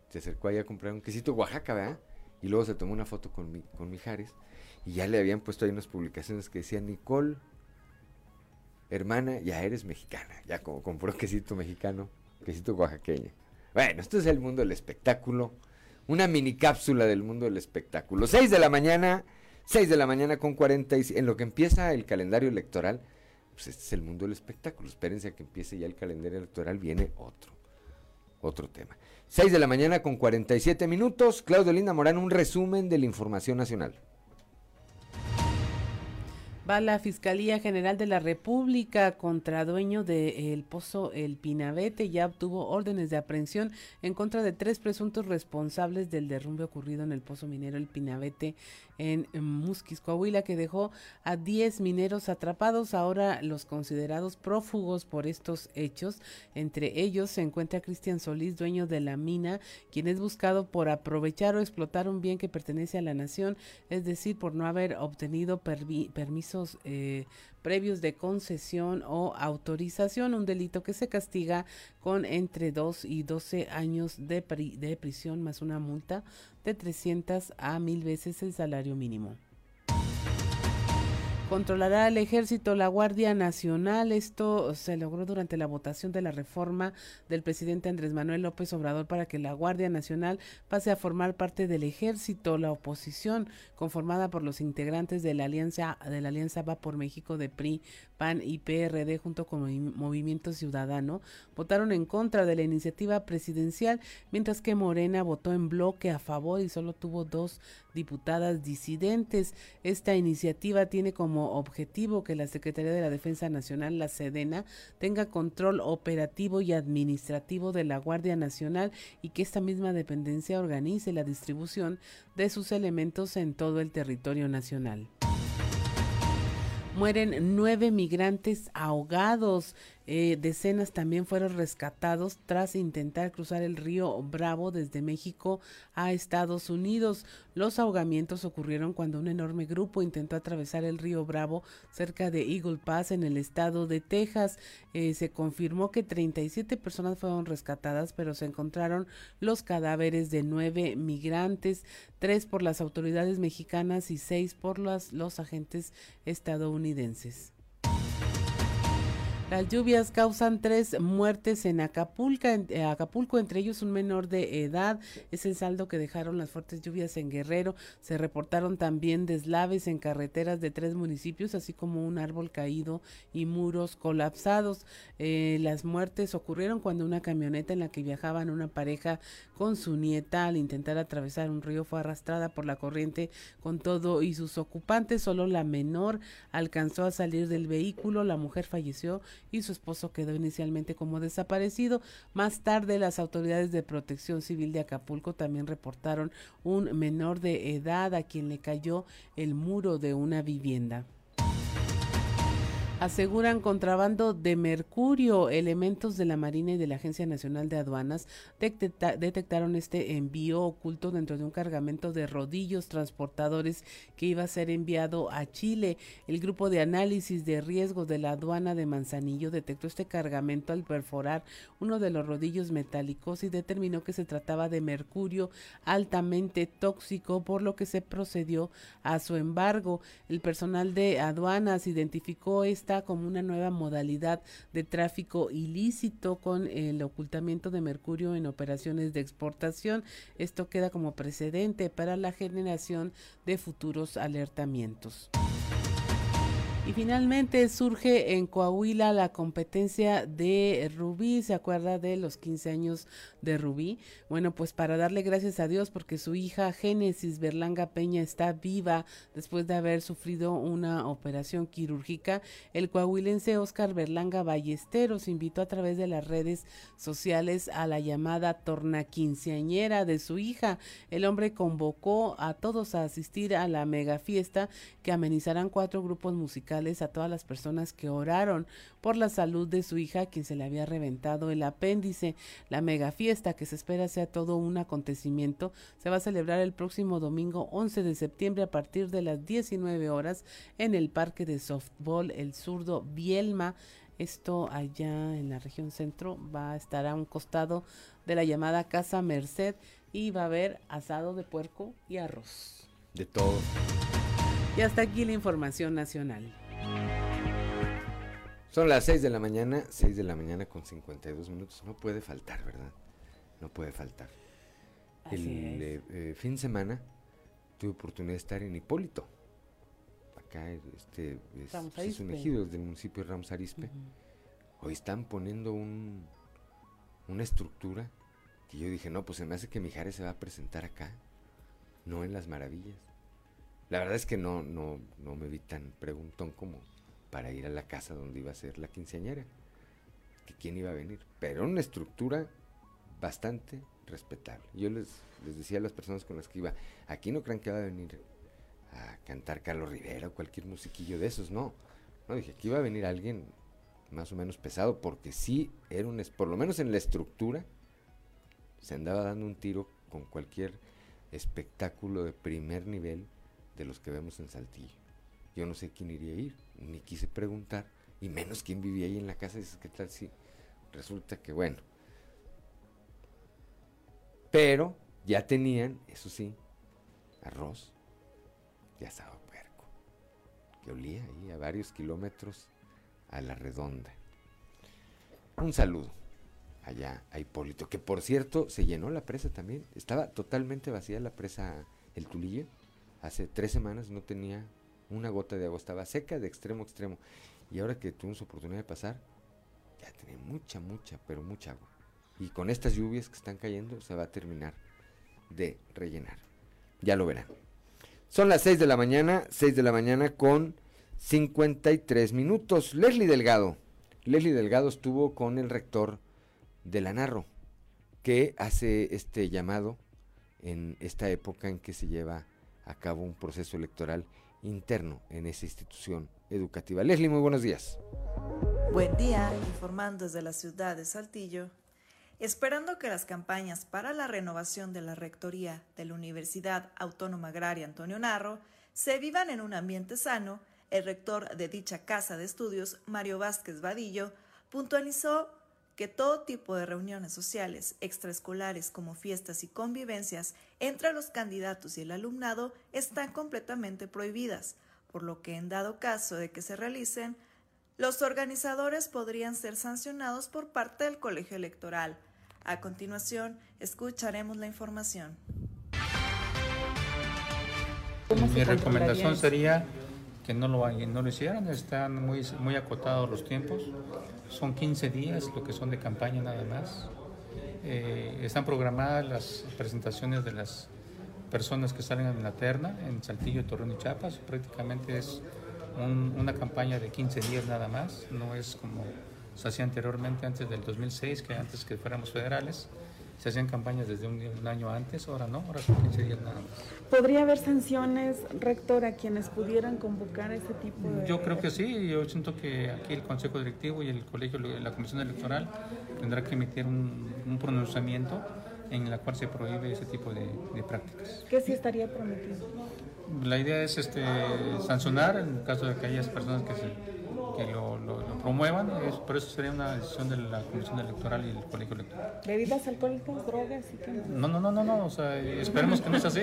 Se acercó ahí a comprar un quesito Oaxaca, ¿verdad? Y luego se tomó una foto con, mi, con Mijares y ya le habían puesto ahí unas publicaciones que decían Nicole hermana, ya eres mexicana, ya como compró quesito mexicano, quesito oaxaqueño. Bueno, esto es el mundo del espectáculo, una mini cápsula del mundo del espectáculo. 6 de la mañana, 6 de la mañana con 40, en lo que empieza el calendario electoral, pues este es el mundo del espectáculo. Espérense a que empiece ya el calendario electoral, viene otro, otro tema. 6 de la mañana con 47 minutos, Claudio Linda Morán, un resumen de la información nacional. Va la Fiscalía General de la República contra dueño del pozo El Pinabete. Ya obtuvo órdenes de aprehensión en contra de tres presuntos responsables del derrumbe ocurrido en el pozo minero El Pinabete en Musquis, Coahuila, que dejó a 10 mineros atrapados, ahora los considerados prófugos por estos hechos. Entre ellos se encuentra Cristian Solís, dueño de la mina, quien es buscado por aprovechar o explotar un bien que pertenece a la nación, es decir, por no haber obtenido permisos eh, previos de concesión o autorización, un delito que se castiga con entre 2 y 12 años de, de prisión más una multa de 300 a 1000 veces el salario mínimo controlará el ejército la Guardia Nacional. Esto se logró durante la votación de la reforma del presidente Andrés Manuel López Obrador para que la Guardia Nacional pase a formar parte del ejército. La oposición, conformada por los integrantes de la alianza de la alianza Va por México de PRI, PAN y PRD junto con Movimiento Ciudadano, votaron en contra de la iniciativa presidencial, mientras que Morena votó en bloque a favor y solo tuvo dos diputadas disidentes. Esta iniciativa tiene como objetivo que la Secretaría de la Defensa Nacional, la Sedena, tenga control operativo y administrativo de la Guardia Nacional y que esta misma dependencia organice la distribución de sus elementos en todo el territorio nacional. Mueren nueve migrantes ahogados eh, decenas también fueron rescatados tras intentar cruzar el río Bravo desde México a Estados Unidos. Los ahogamientos ocurrieron cuando un enorme grupo intentó atravesar el río Bravo cerca de Eagle Pass en el estado de Texas. Eh, se confirmó que 37 personas fueron rescatadas, pero se encontraron los cadáveres de nueve migrantes, tres por las autoridades mexicanas y seis por los agentes estadounidenses. Las lluvias causan tres muertes en Acapulco, eh, Acapulco, entre ellos un menor de edad. Es el saldo que dejaron las fuertes lluvias en Guerrero. Se reportaron también deslaves en carreteras de tres municipios, así como un árbol caído y muros colapsados. Eh, las muertes ocurrieron cuando una camioneta en la que viajaban una pareja con su nieta al intentar atravesar un río fue arrastrada por la corriente con todo y sus ocupantes. Solo la menor alcanzó a salir del vehículo. La mujer falleció y su esposo quedó inicialmente como desaparecido. Más tarde, las autoridades de protección civil de Acapulco también reportaron un menor de edad a quien le cayó el muro de una vivienda aseguran contrabando de mercurio. Elementos de la Marina y de la Agencia Nacional de Aduanas detectaron este envío oculto dentro de un cargamento de rodillos transportadores que iba a ser enviado a Chile. El grupo de análisis de riesgos de la aduana de Manzanillo detectó este cargamento al perforar uno de los rodillos metálicos y determinó que se trataba de mercurio altamente tóxico, por lo que se procedió a su embargo. El personal de aduanas identificó esta como una nueva modalidad de tráfico ilícito con el ocultamiento de mercurio en operaciones de exportación. Esto queda como precedente para la generación de futuros alertamientos. Y finalmente surge en Coahuila la competencia de Rubí, ¿se acuerda de los 15 años de Rubí? Bueno, pues para darle gracias a Dios porque su hija Génesis Berlanga Peña está viva después de haber sufrido una operación quirúrgica, el coahuilense Oscar Berlanga Ballesteros invitó a través de las redes sociales a la llamada torna quinceañera de su hija. El hombre convocó a todos a asistir a la mega fiesta que amenizarán cuatro grupos musicales a todas las personas que oraron por la salud de su hija, quien se le había reventado el apéndice. La mega fiesta, que se espera sea todo un acontecimiento, se va a celebrar el próximo domingo 11 de septiembre a partir de las 19 horas en el Parque de Softball El Zurdo Bielma. Esto allá en la región centro va a estar a un costado de la llamada Casa Merced y va a haber asado de puerco y arroz. De todo. Y hasta aquí la información nacional. Son las 6 de la mañana, 6 de la mañana con 52 minutos. No puede faltar, ¿verdad? No puede faltar. el eh, eh, fin de semana tuve oportunidad de estar en Hipólito. Acá este, es, un ejido del municipio de Ramos Arispe. Hoy están poniendo un, una estructura que yo dije, no, pues se me hace que Mijares se va a presentar acá, no en las maravillas. La verdad es que no, no, no me vi tan preguntón como para ir a la casa donde iba a ser la quinceañera, que quién iba a venir, pero una estructura bastante respetable. Yo les, les decía a las personas con las que iba, aquí no crean que va a venir a cantar Carlos Rivera o cualquier musiquillo de esos, no. No, dije, aquí iba a venir alguien más o menos pesado, porque sí era un, por lo menos en la estructura, se andaba dando un tiro con cualquier espectáculo de primer nivel de los que vemos en Saltillo. Yo no sé quién iría a ir, ni quise preguntar, y menos quién vivía ahí en la casa. Dices, ¿qué tal si resulta que, bueno. Pero ya tenían, eso sí, arroz ya estaba puerco, que olía ahí a varios kilómetros a la redonda. Un saludo allá a Hipólito, que por cierto se llenó la presa también, estaba totalmente vacía la presa El Tulillo, hace tres semanas no tenía una gota de agua, estaba seca de extremo a extremo, y ahora que tuvimos oportunidad de pasar, ya tenía mucha, mucha, pero mucha agua. Y con estas lluvias que están cayendo se va a terminar de rellenar. Ya lo verán. Son las 6 de la mañana, 6 de la mañana con 53 minutos. Leslie Delgado. Leslie Delgado estuvo con el rector de la Narro, que hace este llamado en esta época en que se lleva a cabo un proceso electoral interno en esa institución educativa. Leslie, muy buenos días. Buen día, informando desde la ciudad de Saltillo. Esperando que las campañas para la renovación de la rectoría de la Universidad Autónoma Agraria Antonio Narro se vivan en un ambiente sano, el rector de dicha casa de estudios, Mario Vázquez Vadillo, puntualizó que todo tipo de reuniones sociales, extraescolares como fiestas y convivencias entre los candidatos y el alumnado están completamente prohibidas, por lo que en dado caso de que se realicen, los organizadores podrían ser sancionados por parte del colegio electoral. A continuación, escucharemos la información. Mi recomendación sería que no lo, no lo hicieran, están muy, muy acotados los tiempos, son 15 días lo que son de campaña nada más. Eh, están programadas las presentaciones de las personas que salen en la terna en Saltillo, Torreón y Chiapas, prácticamente es una campaña de 15 días nada más, no es como se hacía anteriormente antes del 2006, que antes que fuéramos federales se hacían campañas desde un, año antes, ahora no, ahora son 15 días nada más. ¿Podría haber sanciones, rector, a quienes pudieran convocar ese tipo de...? Yo creo que sí, yo siento que aquí el Consejo Directivo y el Colegio, la Comisión Electoral tendrá que emitir un, pronunciamiento en la cual se prohíbe ese tipo de, prácticas. ¿Qué sí estaría prometido? La idea es este, sancionar en caso de que haya personas que se que lo, promuevan, es, pero eso sería una decisión de la Comisión Electoral y el Colegio Electoral. ¿Bebidas alcohólicas, drogas? Y no, no, no, no, no, o sea, esperemos que no sea así.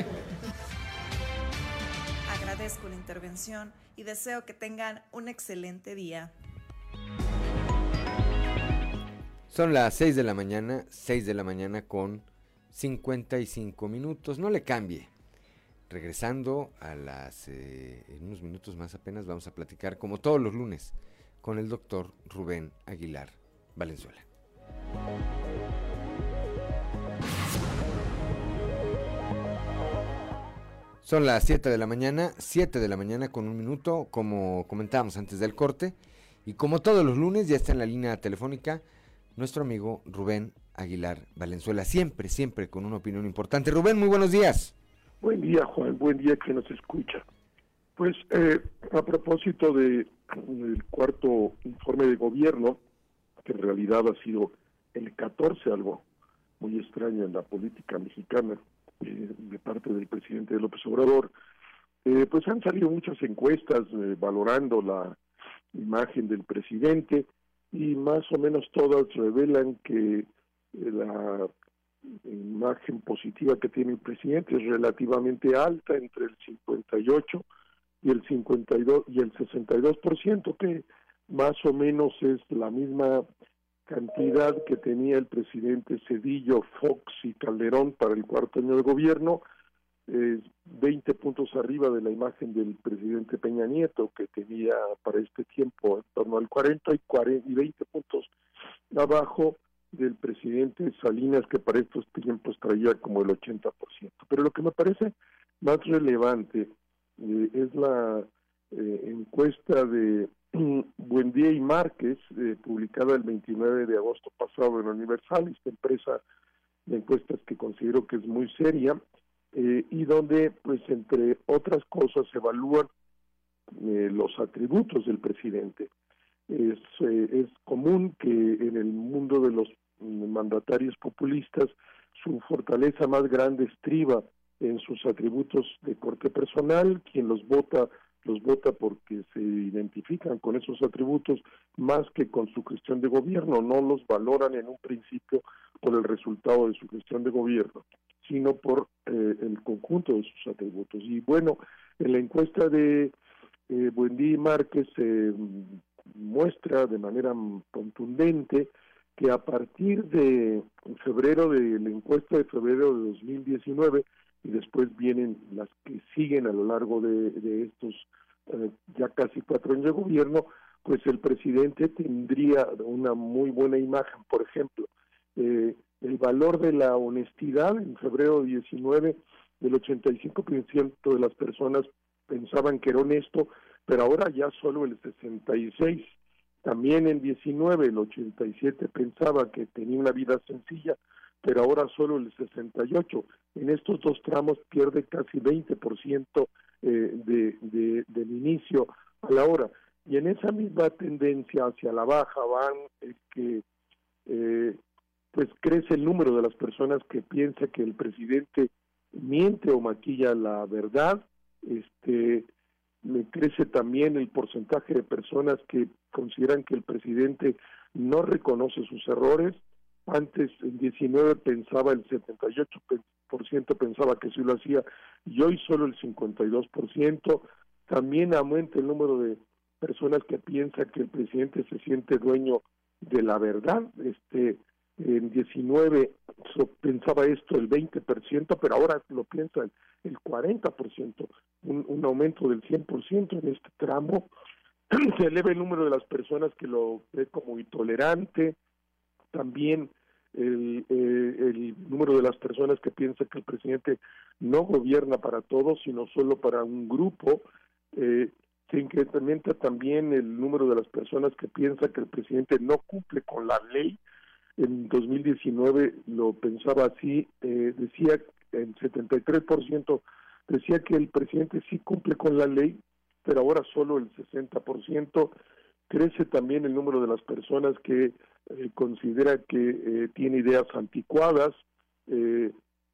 Agradezco la intervención y deseo que tengan un excelente día. Son las 6 de la mañana, 6 de la mañana con 55 minutos. No le cambie. Regresando a las, eh, en unos minutos más apenas vamos a platicar, como todos los lunes, con el doctor Rubén Aguilar Valenzuela. Son las 7 de la mañana, 7 de la mañana con un minuto, como comentábamos antes del corte, y como todos los lunes ya está en la línea telefónica nuestro amigo Rubén Aguilar Valenzuela, siempre, siempre con una opinión importante. Rubén, muy buenos días. Buen día, Juan. Buen día que nos escucha. Pues eh, a propósito de el cuarto informe de gobierno, que en realidad ha sido el 14, algo muy extraño en la política mexicana eh, de parte del presidente López Obrador, eh, pues han salido muchas encuestas valorando la imagen del presidente y más o menos todas revelan que la imagen positiva que tiene el presidente es relativamente alta, entre el 58 y el 52 y el 62%, que más o menos es la misma cantidad que tenía el presidente Cedillo, Fox y Calderón para el cuarto año de gobierno, eh, 20 puntos arriba de la imagen del presidente Peña Nieto, que tenía para este tiempo en torno al 40 y, 40 y 20 puntos abajo del presidente Salinas, que para estos tiempos traía como el 80%. Pero lo que me parece más relevante eh, es la eh, encuesta de Buendía y Márquez, eh, publicada el 29 de agosto pasado en Universal, esta empresa de encuestas que considero que es muy seria, y donde, pues, entre otras cosas, se evalúan los atributos del presidente. Es, es común que en el mundo de los mandatarios populistas su fortaleza más grande estriba en sus atributos de corte personal, quien los vota los vota porque se identifican con esos atributos más que con su gestión de gobierno, no los valoran en un principio por el resultado de su gestión de gobierno, sino por eh, el conjunto de sus atributos. Y bueno, en la encuesta de eh, Buendí Márquez se muestra de manera contundente que a partir de febrero de la encuesta de febrero de 2019 y después vienen las que siguen a lo largo de, estos eh, ya casi cuatro años de gobierno, pues el presidente tendría una muy buena imagen. Por ejemplo, eh, el valor de la honestidad en febrero 19, el 85% de las personas pensaban que era honesto, pero ahora ya solo el 66. También en 19, el 87 pensaba que tenía una vida sencilla, pero ahora solo el 68. En estos dos tramos pierde casi 20% eh, de, de, del inicio a la hora. Y en esa misma tendencia hacia la baja van es que eh, pues crece el número de las personas que piensa que el presidente miente o maquilla la verdad, este crece también el porcentaje de personas que consideran que el presidente no reconoce sus errores antes, en 19 pensaba el 78% pensaba que sí lo hacía y hoy solo el 52%. También aumenta el número de personas que piensan que el presidente se siente dueño de la verdad. Este, en 19 pensaba esto el 20%, pero ahora lo piensa el, 40%, un, un aumento del 100% en este tramo. Se eleva el número de las personas que lo ve como intolerante, también el, eh, el número de las personas que piensan que el presidente no gobierna para todos, sino solo para un grupo. Eh, se incrementa también el número de las personas que piensan que el presidente no cumple con la ley. En 2019 lo pensaba así, eh, decía el 73% decía que el presidente sí cumple con la ley, pero ahora solo el 60%. Crece también el número de las personas que eh, considera que eh, tiene ideas anticuadas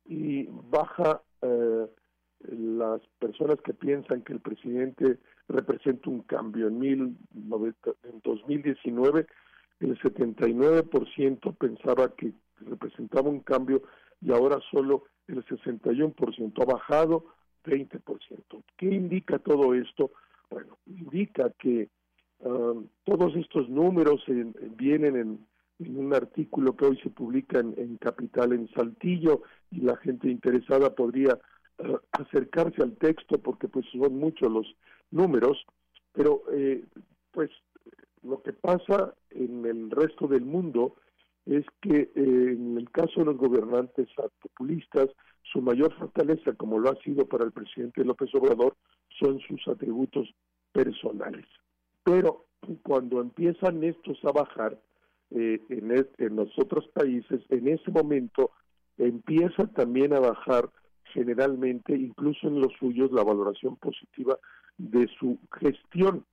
y baja las personas que piensan que el presidente representa un cambio. En, mil, en 2019 el 79% pensaba que representaba un cambio y ahora solo el 61% ha bajado 20%. ¿Qué indica todo esto? Bueno, indica que Um, todos estos números vienen en, un artículo que hoy se publica en, Capital en Saltillo y la gente interesada podría uh, acercarse al texto porque pues son muchos los números, pero eh, pues lo que pasa en el resto del mundo es que eh, en el caso de los gobernantes populistas, su mayor fortaleza, como lo ha sido para el presidente López Obrador, son sus atributos personales pero cuando empiezan estos a bajar eh, en, en los otros países, en ese momento empieza también a bajar generalmente, incluso en los suyos, la valoración positiva de su gestión.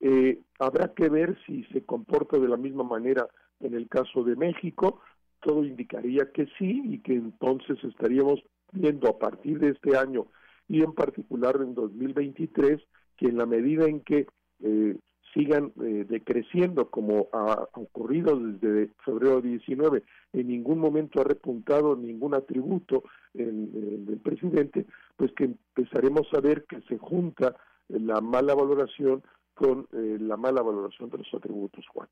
Eh, habrá que ver si se comporta de la misma manera en el caso de México. Todo indicaría que sí y que entonces estaríamos viendo a partir de este año y en particular en 2023 que en la medida en que eh, sigan eh, decreciendo como ha ocurrido desde febrero 19, en ningún momento ha repuntado ningún atributo en, el presidente, pues que empezaremos a ver que se junta la mala valoración con eh, la mala valoración de los atributos, Juan.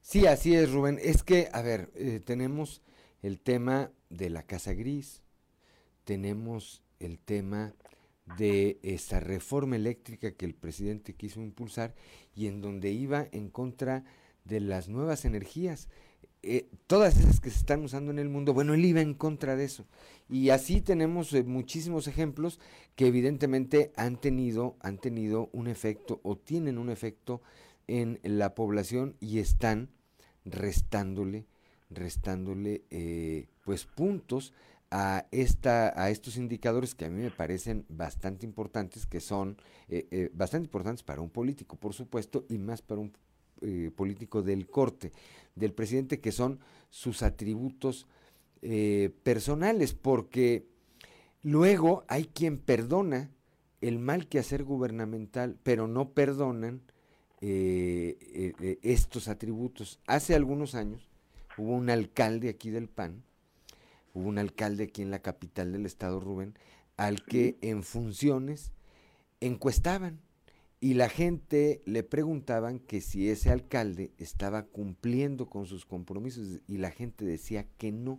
Sí, así es, Rubén. Es que, a ver, eh, tenemos el tema de la Casa Gris, tenemos el tema de esa reforma eléctrica que el presidente quiso impulsar y en donde iba en contra de las nuevas energías. Eh, todas esas que se están usando en el mundo, bueno, él iba en contra de eso. Y así tenemos eh, muchísimos ejemplos que evidentemente han tenido, han tenido un efecto o tienen un efecto en la población y están restándole, restándole eh, pues puntos a, esta, a estos indicadores que a mí me parecen bastante importantes, que son eh, eh, bastante importantes para un político, por supuesto, y más para un eh, político del corte del presidente, que son sus atributos personales, porque luego hay quien perdona el mal quehacer gubernamental, pero no perdonan estos atributos. Hace algunos años hubo un alcalde aquí del PAN, hubo un alcalde aquí en la capital del estado, Rubén, al que en funciones encuestaban y la gente le preguntaban que si ese alcalde estaba cumpliendo con sus compromisos y la gente decía que no.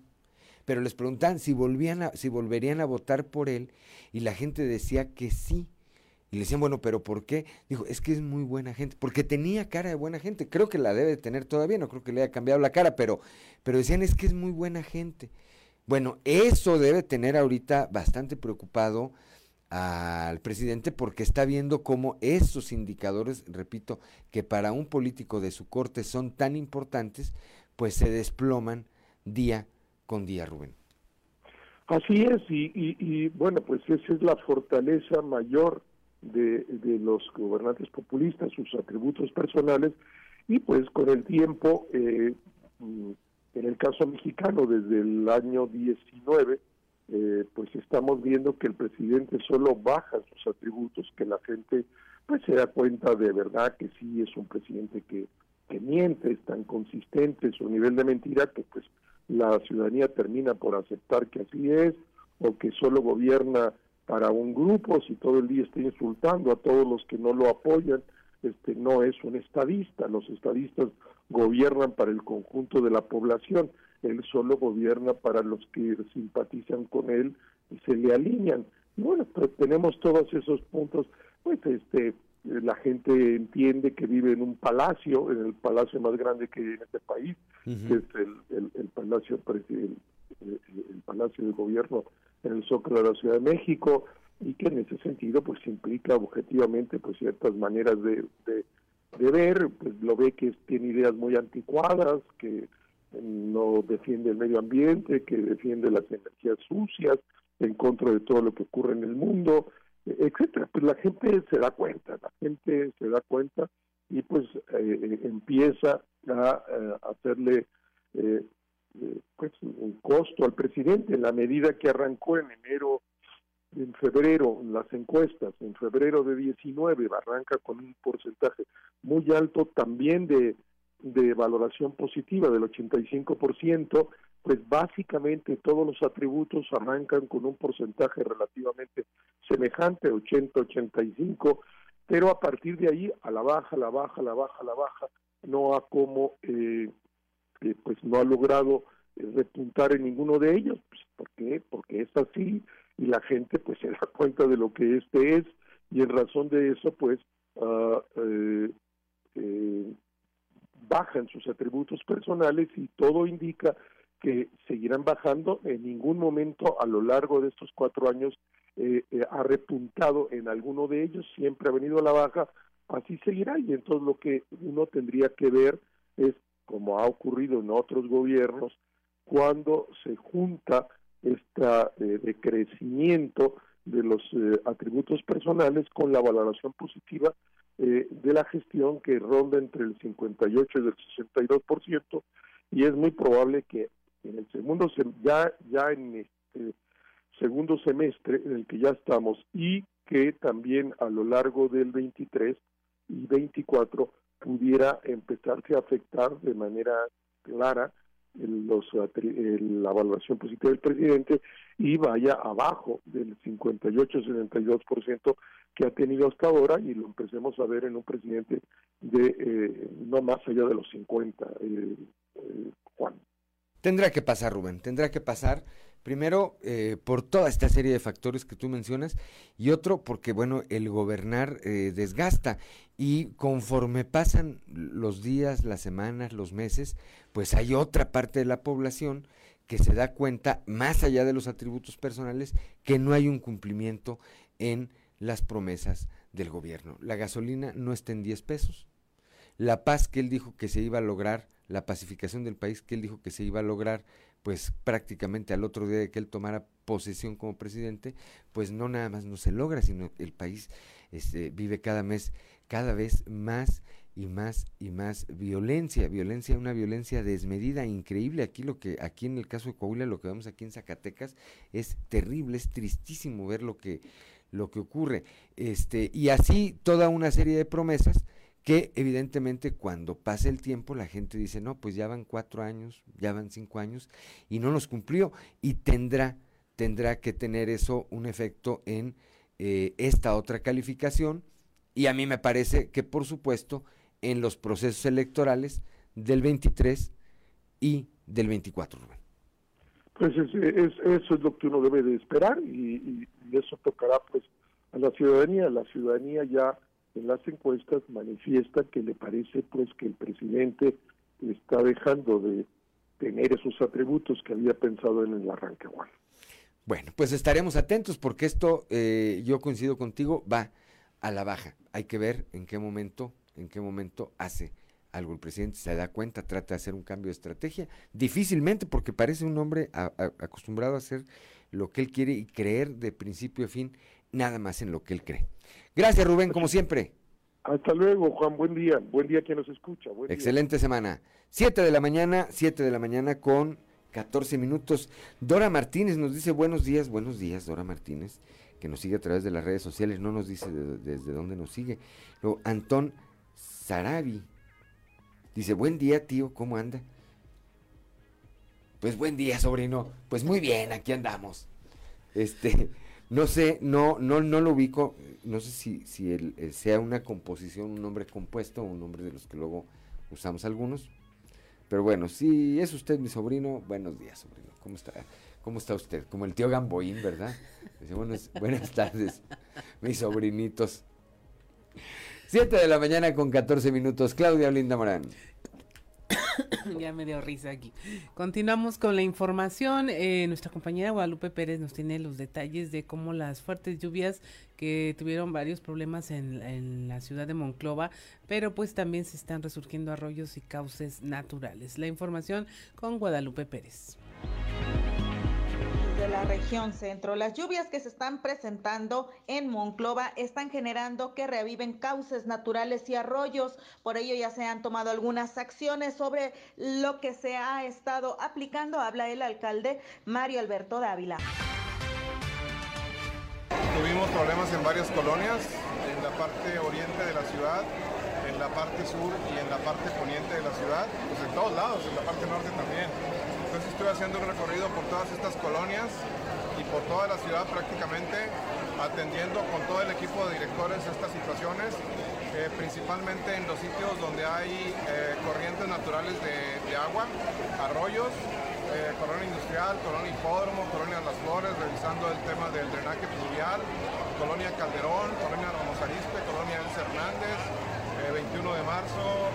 Pero les preguntaban si volvían a, si volverían a votar por él y la gente decía que sí. Y le decían, bueno, pero ¿por qué? Dijo, es que es muy buena gente, porque tenía cara de buena gente. Creo que la debe de tener todavía, no creo que le haya cambiado la cara, pero, pero decían, es que es muy buena gente. Bueno, eso debe tener ahorita bastante preocupado al presidente porque está viendo cómo esos indicadores, repito, que para un político de su corte son tan importantes, pues se desploman día con día, Rubén. Así es, y, bueno, pues esa es la fortaleza mayor de, los gobernantes populistas, sus atributos personales, y pues con el tiempo eh, mm, en el caso mexicano, desde el año 19, eh, pues estamos viendo que el presidente solo baja sus atributos, que la gente pues se da cuenta de verdad que sí es un presidente que, que miente, es tan consistente su nivel de mentira que pues la ciudadanía termina por aceptar que así es, o que solo gobierna para un grupo, si todo el día está insultando a todos los que no lo apoyan, este no es un estadista, los estadistas gobiernan para el conjunto de la población, él solo gobierna para los que simpatizan con él y se le alinean. Y bueno, pues tenemos todos esos puntos, pues este la gente entiende que vive en un palacio, en el palacio más grande que hay en este país, que es el, el, palacio el, el, palacio de gobierno en el Zócalo de la Ciudad de México y que en ese sentido pues implica objetivamente pues ciertas maneras de, de ver, pues lo ve que tiene ideas muy anticuadas, que no defiende el medio ambiente, que defiende las energías sucias, en contra de todo lo que ocurre en el mundo, etcétera. Pues la gente se da cuenta, la gente se da cuenta y pues eh, empieza a, eh, hacerle eh, pues un costo al presidente en la medida que arrancó en enero en febrero, las encuestas, en febrero de 19, arranca con un porcentaje muy alto también de, de valoración positiva del 85%, pues básicamente todos los atributos arrancan con un porcentaje relativamente semejante, 80-85, pero a partir de ahí a la baja, la baja, la baja, la baja, no ha como, eh, eh, pues no ha logrado eh, repuntar en ninguno de ellos, pues, ¿por qué? Porque es así, y la gente pues se da cuenta de lo que este es y en razón de eso pues uh, bajan sus atributos personales y todo indica que seguirán bajando. En ningún momento a lo largo de estos cuatro años eh, eh, ha repuntado en alguno de ellos, siempre ha venido a la baja, así seguirá. Y entonces lo que uno tendría que ver es, como ha ocurrido en otros gobiernos, cuando se junta esta eh, decrecimiento de los eh, atributos personales con la valoración positiva eh, de la gestión que ronda entre el 58 y el 62% y es muy probable que en el segundo ya ya en este segundo semestre en el que ya estamos y que también a lo largo del 23 y 24 pudiera empezarse a afectar de manera clara los, la evaluación positiva del presidente y vaya abajo del 58-72% que ha tenido hasta ahora y lo empecemos a ver en un presidente de eh, no más allá de los 50, eh, eh, Juan. Tendrá que pasar, Rubén, tendrá que pasar Primero, eh, por toda esta serie de factores que tú mencionas, y otro, porque, bueno, el gobernar eh, desgasta. Y conforme pasan los días, las semanas, los meses, pues hay otra parte de la población que se da cuenta, más allá de los atributos personales, que no hay un cumplimiento en las promesas del gobierno. La gasolina no está en 10 pesos. La paz que él dijo que se iba a lograr, la pacificación del país que él dijo que se iba a lograr pues prácticamente al otro día de que él tomara posesión como presidente, pues no nada más no se logra, sino el país este, vive cada mes, cada vez más y más y más violencia, violencia, una violencia desmedida, increíble. Aquí lo que, aquí en el caso de Coahuila, lo que vemos aquí en Zacatecas es terrible, es tristísimo ver lo que, lo que ocurre. Este, y así toda una serie de promesas que evidentemente cuando pasa el tiempo la gente dice, no, pues ya van cuatro años, ya van cinco años, y no los cumplió, y tendrá, tendrá que tener eso un efecto en eh, esta otra calificación, y a mí me parece que por supuesto en los procesos electorales del 23 y del 24, Pues es, eso es lo que uno debe de esperar y, y eso tocará pues a la ciudadanía. La ciudadanía ya en las encuestas manifiesta que le parece pues que el presidente está dejando de tener esos atributos que había pensado en el arranque Juan. Bueno, pues estaremos atentos porque esto, eh, yo coincido contigo, va a la baja. Hay que ver en qué momento, en qué momento hace algo el presidente, se da cuenta, trata de hacer un cambio de estrategia, difícilmente porque parece un hombre acostumbrado a hacer lo que él quiere y creer de principio a fin nada más en lo que él cree. Gracias Rubén, como siempre. Hasta luego, Juan. Buen día. Buen día quien nos escucha. Excelente semana. Siete de la mañana, siete de la mañana con 14 minutos. Dora Martínez nos dice buenos días, buenos días, Dora Martínez, que nos sigue a través de las redes sociales, no nos dice desde dónde nos sigue. Luego, Antón Sarabi dice, buen día, tío, ¿cómo anda? Pues buen día, sobrino. Pues muy bien, aquí andamos. Este, no sé, no, no, no lo ubico, no sé si, si eh, sea una composición, un nombre compuesto, un nombre de los que luego usamos algunos. Pero bueno, si es usted mi sobrino, buenos días, sobrino. ¿Cómo está? ¿Cómo está usted? Como el tío Gamboín, ¿verdad? buenas, buenas tardes, mis sobrinitos. Siete de la mañana con 14 minutos. Claudia Olinda Morán. ya me dio risa aquí. Continuamos con la información. Eh, nuestra compañera Guadalupe Pérez nos tiene los detalles de cómo las fuertes lluvias que tuvieron varios problemas en, en la ciudad de Monclova, pero pues también se están resurgiendo arroyos y cauces naturales. La información con Guadalupe Pérez de la región centro. Las lluvias que se están presentando en Monclova están generando que reaviven cauces naturales y arroyos. Por ello ya se han tomado algunas acciones sobre lo que se ha estado aplicando. Habla el alcalde Mario Alberto Dávila. Tuvimos problemas en varias colonias, en la parte oriente de la ciudad, en la parte sur y en la parte poniente de la ciudad, pues en todos lados, en la parte norte también. Estoy haciendo un recorrido por todas estas colonias y por toda la ciudad prácticamente, atendiendo con todo el equipo de directores estas situaciones, eh, principalmente en los sitios donde hay eh, corrientes naturales de, agua, arroyos, eh, colonia industrial, colonia hipódromo, colonia Las Flores, revisando el tema del drenaje pluvial, colonia Calderón, colonia Ramos Arispe, colonia Elce Hernández, 21 de marzo,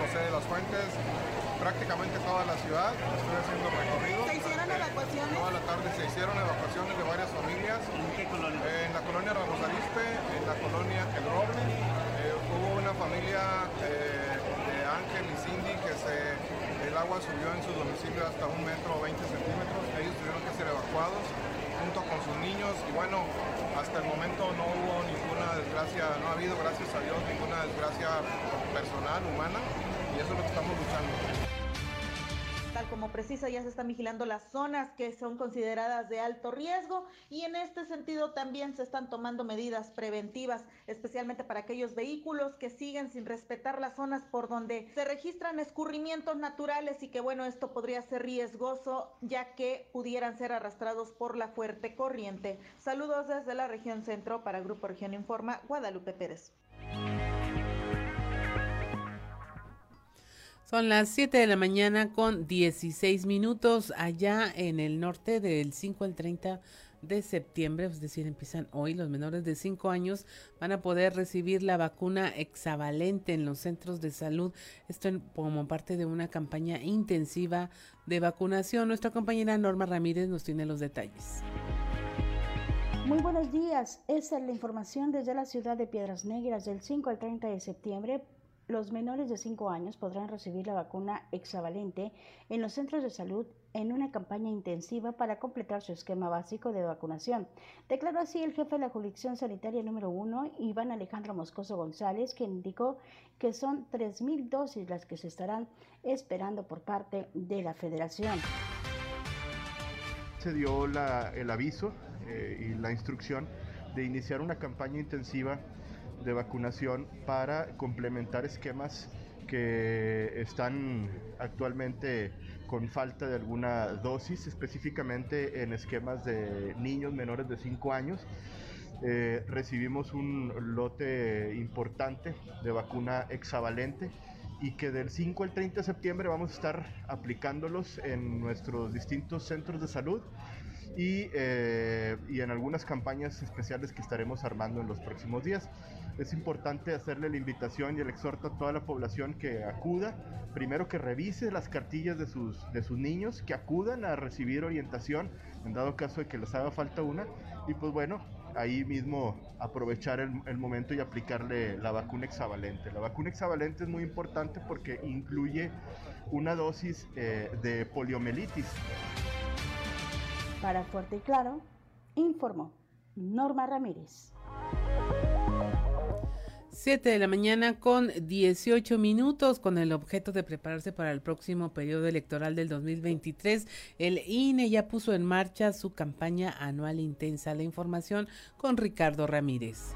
José de las Fuentes, prácticamente toda la ciudad, estoy haciendo recorrido. ¿Se hicieron evacuaciones? Toda la tarde se hicieron evacuaciones de varias familias. ¿En qué colonia? en la colonia Ramos Arispe, en la colonia El Roble. Eh, hubo una familia eh, de Ángel y Cindy que se, el agua subió en su domicilio hasta un metro o 20 centímetros. Ellos tuvieron que ser evacuados junto con sus niños y bueno, hasta el momento no hubo ninguna desgracia, no ha habido, gracias a Dios, ninguna desgracia personal, humana y eso es lo que estamos luchando. Tal como precisa, ya se están vigilando las zonas que son consideradas de alto riesgo y en este sentido también se están tomando medidas preventivas, especialmente para aquellos vehículos que siguen sin respetar las zonas por donde se registran escurrimientos naturales y que bueno, esto podría ser riesgoso ya que pudieran ser arrastrados por la fuerte corriente. Saludos desde la región centro para Grupo Región Informa, Guadalupe Pérez. Son las 7 de la mañana con 16 minutos allá en el norte del 5 al 30 de septiembre, es decir, empiezan hoy los menores de 5 años van a poder recibir la vacuna hexavalente en los centros de salud. Esto como parte de una campaña intensiva de vacunación. Nuestra compañera Norma Ramírez nos tiene los detalles. Muy buenos días. Esta es la información desde la ciudad de Piedras Negras del 5 al 30 de septiembre los menores de 5 años podrán recibir la vacuna hexavalente en los centros de salud en una campaña intensiva para completar su esquema básico de vacunación. Declaró así el jefe de la jurisdicción sanitaria número 1, Iván Alejandro Moscoso González, quien indicó que son 3.000 dosis las que se estarán esperando por parte de la federación. Se dio el aviso eh, y la instrucción de iniciar una campaña intensiva de vacunación para complementar esquemas que están actualmente con falta de alguna dosis, específicamente en esquemas de niños menores de 5 años. Eh, recibimos un lote importante de vacuna hexavalente y que del 5 al 30 de septiembre vamos a estar aplicándolos en nuestros distintos centros de salud y, eh, y en algunas campañas especiales que estaremos armando en los próximos días es importante hacerle la invitación y el exhorto a toda la población que acuda, primero que revise las cartillas de sus, de sus niños, que acudan a recibir orientación en dado caso de que les haga falta una, y pues bueno, ahí mismo aprovechar el, momento y aplicarle la vacuna hexavalente. La vacuna hexavalente es muy importante porque incluye una dosis eh, de poliomielitis. Para Fuerte y Claro, informó Norma Ramírez. 7 de la mañana con 18 minutos con el objeto de prepararse para el próximo periodo electoral del 2023. El INE ya puso en marcha su campaña anual intensa. La información con Ricardo Ramírez.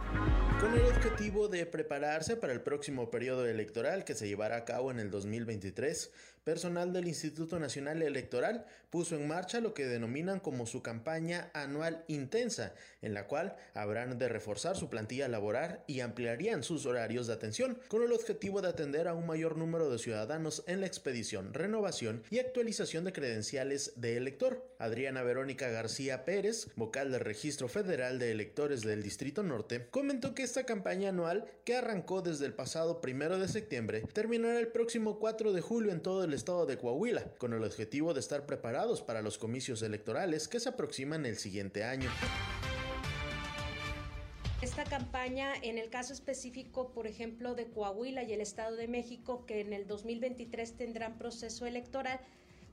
Con el objetivo de prepararse para el próximo periodo electoral que se llevará a cabo en el 2023, personal del Instituto Nacional Electoral puso en marcha lo que denominan como su campaña anual intensa, en la cual habrán de reforzar su plantilla laboral y ampliarían sus horarios de atención, con el objetivo de atender a un mayor número de ciudadanos en la expedición, renovación y actualización de credenciales de elector. Adriana Verónica García Pérez, vocal del Registro Federal de Electores del Distrito Norte, comentó que esta campaña anual, que arrancó desde el pasado primero de septiembre, terminará el próximo 4 de julio en todo el estado de Coahuila, con el objetivo de estar preparados para los comicios electorales que se aproximan el siguiente año. Esta campaña, en el caso específico, por ejemplo, de Coahuila y el Estado de México, que en el 2023 tendrán proceso electoral,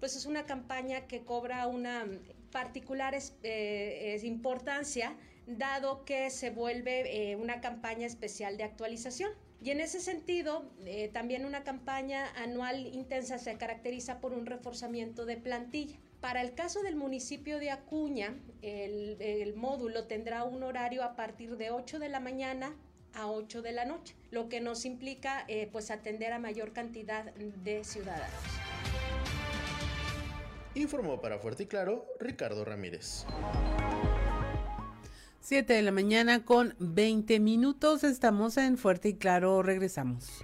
pues es una campaña que cobra una particular eh, importancia, dado que se vuelve eh, una campaña especial de actualización. Y en ese sentido, eh, también una campaña anual intensa se caracteriza por un reforzamiento de plantilla. Para el caso del municipio de Acuña, el, módulo tendrá un horario a partir de 8 de la mañana a 8 de la noche, lo que nos implica eh, pues atender a mayor cantidad de ciudadanos. Informó para Fuerte y Claro Ricardo Ramírez. 7 de la mañana con 20 minutos. Estamos en Fuerte y Claro. Regresamos.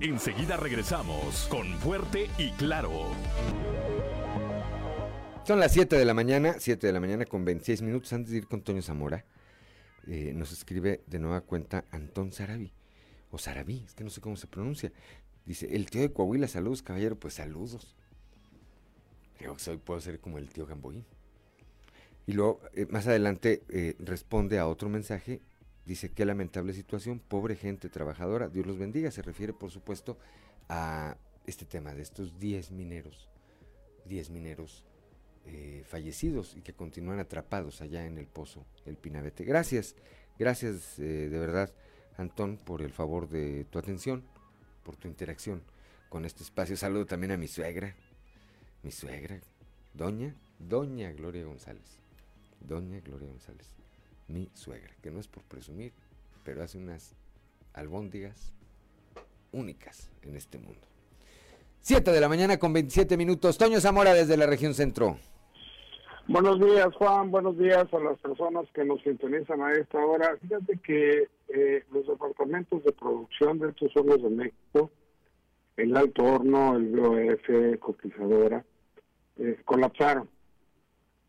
Enseguida regresamos con Fuerte y Claro. Son las 7 de la mañana, 7 de la mañana con 26 minutos. Antes de ir con Toño Zamora, eh, nos escribe de nueva cuenta Antón Sarabi. O Sarabi, es que no sé cómo se pronuncia. Dice, el tío de Coahuila, saludos, caballero. Pues saludos. Creo que soy, puedo ser como el tío Gamboín. Y luego, eh, más adelante, eh, responde a otro mensaje. Dice, qué lamentable situación, pobre gente trabajadora, Dios los bendiga. Se refiere, por supuesto, a este tema de estos 10 mineros, 10 mineros eh, fallecidos y que continúan atrapados allá en el pozo, el Pinabete. Gracias, gracias de verdad, Antón, por el favor de tu atención por tu interacción con este espacio. Saludo también a mi suegra, mi suegra, doña, doña Gloria González. Doña Gloria González, mi suegra, que no es por presumir, pero hace unas albóndigas únicas en este mundo. 7 de la mañana con 27 minutos. Toño Zamora desde la región centro. Buenos días, Juan. Buenos días a las personas que nos sintonizan a esta hora. Fíjate que eh, los departamentos de producción de estos hornos de México, el Alto Horno, el BOF, Cotizadora, eh, colapsaron.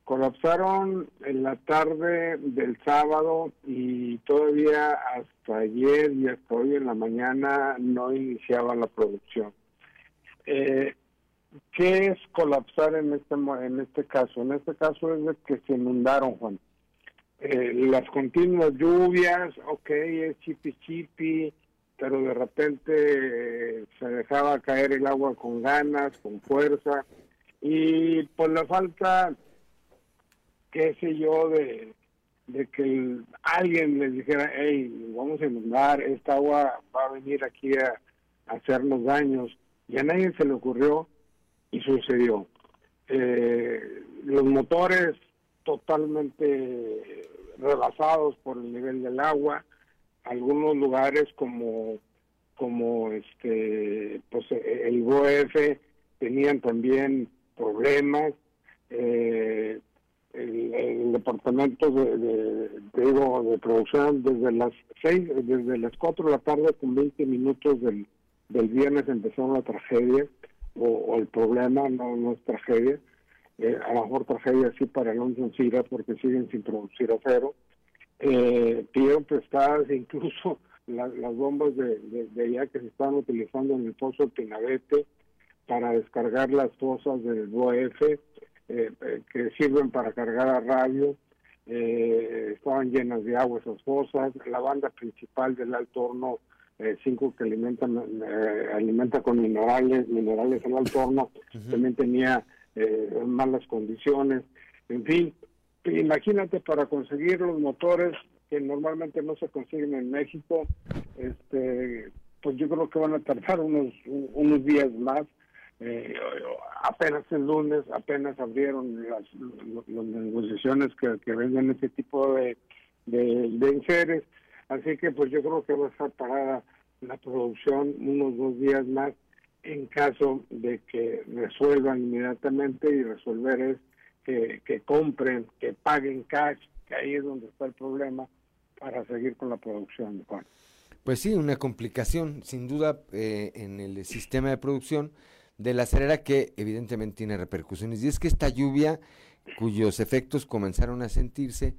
Colapsaron en la tarde del sábado y todavía hasta ayer y hasta hoy en la mañana no iniciaba la producción. Eh, ¿Qué es colapsar en este en este caso? En este caso es de que se inundaron, Juan. eh, las continuas lluvias, ok, es chipi chipi, pero de repente eh, se dejaba caer el agua con ganas, con fuerza, y por la falta, qué sé yo, de, de que alguien les dijera, hey, vamos a inundar, esta agua va a venir aquí a hacernos daños, y a nadie se le ocurrió y sucedió. Eh, los motores totalmente rebasados por el nivel del agua, algunos lugares como como este pues el BOF tenían también problemas eh, el, departamento de, de, de producción desde las seis desde las cuatro de la tarde con 20 minutos del, del viernes empezó la tragedia o, el problema no, es tragedia eh, a lo mejor tragedia sí para Alonso Cira porque siguen sin producir acero. Eh, pidieron prestadas incluso las bombas de, de, allá que se estaban utilizando en el pozo Pinabete para descargar las fosas del UAF eh, eh, que sirven para cargar a radio. Estaban llenas de agua esas fosas. La banda principal del Alto Horno 5 que alimentan, alimenta con minerales, minerales el Alto Horno, también tenía eh, malas condiciones, en fin, imagínate para conseguir los motores que normalmente no se consiguen en México, este, pues yo creo que van a tardar unos unos días más. Eh, apenas el lunes, apenas abrieron las, negociaciones que, que venden ese tipo de, de, de enseres, así que pues yo creo que va a estar parada la producción unos dos días más en caso de que resuelvan inmediatamente y resolver es que, que compren, que paguen cash, que ahí es donde está el problema para seguir con la producción. Pues sí, una complicación sin duda eh, en el sistema de producción de la cerera que evidentemente tiene repercusiones. Y es que esta lluvia, cuyos efectos comenzaron a sentirse,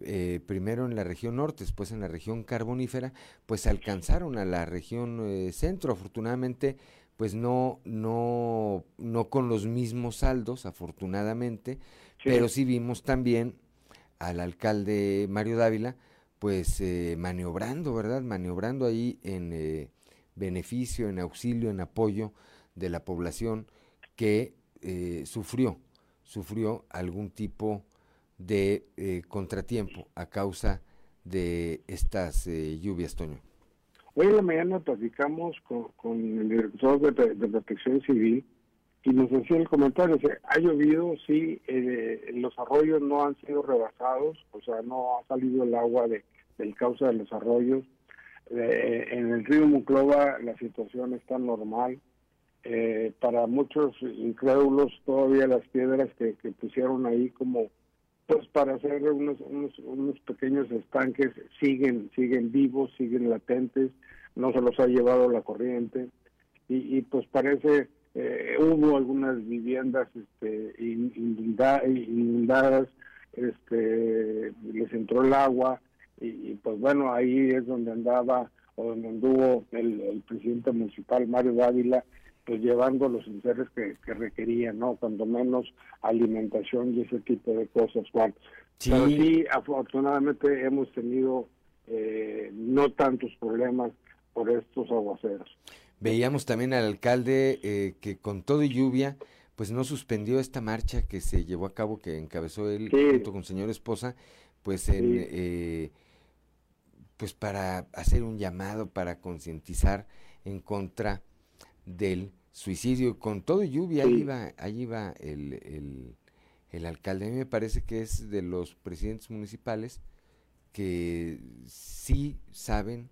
eh, primero en la región norte, después en la región carbonífera, pues alcanzaron a la región eh, centro. Afortunadamente, pues no, no, no con los mismos saldos, afortunadamente, pero sí vimos también al alcalde Mario Dávila, pues eh, maniobrando, ¿verdad? Maniobrando ahí en eh, beneficio, en auxilio, en apoyo de la población que eh, sufrió, sufrió algún tipo de contratiempo a causa de estas lluvias, Toño. Hoy en la mañana platicamos con, el director de, Protección Civil y nos decía el comentario, que ha llovido, sí, eh, los arroyos no han sido rebasados, o sea, no ha salido el agua de, del cauce de los arroyos. Eh, en el río Muclova la situación está normal. Eh, para muchos incrédulos todavía las piedras que pusieron ahí como pues para hacer unos, unos, unos pequeños estanques siguen siguen vivos siguen latentes no se los ha llevado la corriente. Y, y pues parece eh, hubo algunas viviendas este, inundadas este les entró el agua y, pues bueno ahí es donde andaba o donde anduvo el, el presidente municipal Mario Dávila pues llevando los enseres que, requerían, ¿no? Cuando menos alimentación y ese tipo de cosas, Juan. Sí. Pero sí, afortunadamente hemos tenido eh, no tantos problemas por estos aguaceros. Veíamos también al alcalde eh, que con todo y lluvia, pues no suspendió esta marcha que se llevó a cabo, que encabezó él junto con señor esposa, pues en... Eh, pues para hacer un llamado, para concientizar en contra del suicidio. Con todo lluvia, ahí iba, ahí iba el, el, alcalde. A mí me parece que es de los presidentes municipales que sí saben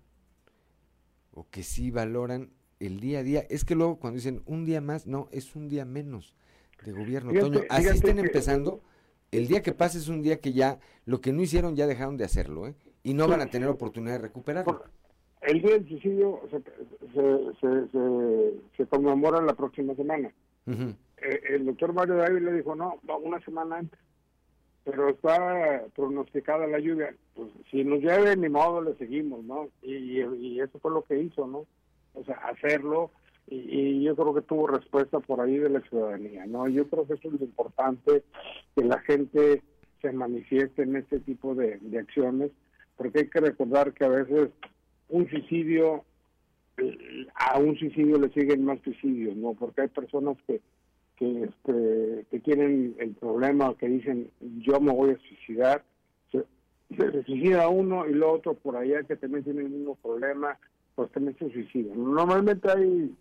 o que sí valoran el día a día. Es que luego cuando dicen un día más, no, es un día menos de gobierno. Toño, así estén empezando. El día que pase es un día que ya lo que no hicieron ya dejaron de hacerlo, ¿eh? Y no van a tener oportunidad de recuperarlo. El día del suicidio se, se, se, se, conmemora la próxima semana. Eh, el doctor Mario David le dijo, no, una semana antes. Pero está pronosticada la lluvia. Pues si nos llueve, ni modo, le seguimos, ¿no? Y, y, eso fue lo que hizo, ¿no? O sea, hacerlo. Y, y, yo creo que tuvo respuesta por ahí de la ciudadanía, ¿no? Yo creo que eso es lo importante, que la gente se manifiesten este tipo de, de acciones, porque hay que recordar que a veces un suicidio, eh, a un suicidio le siguen más suicidios, ¿no? Porque hay personas que que, este, que tienen el problema, que dicen yo me voy a suicidar, se, se suicida uno y lo otro por allá que también tiene el mismo problema, pues también se suicida. Normalmente hay,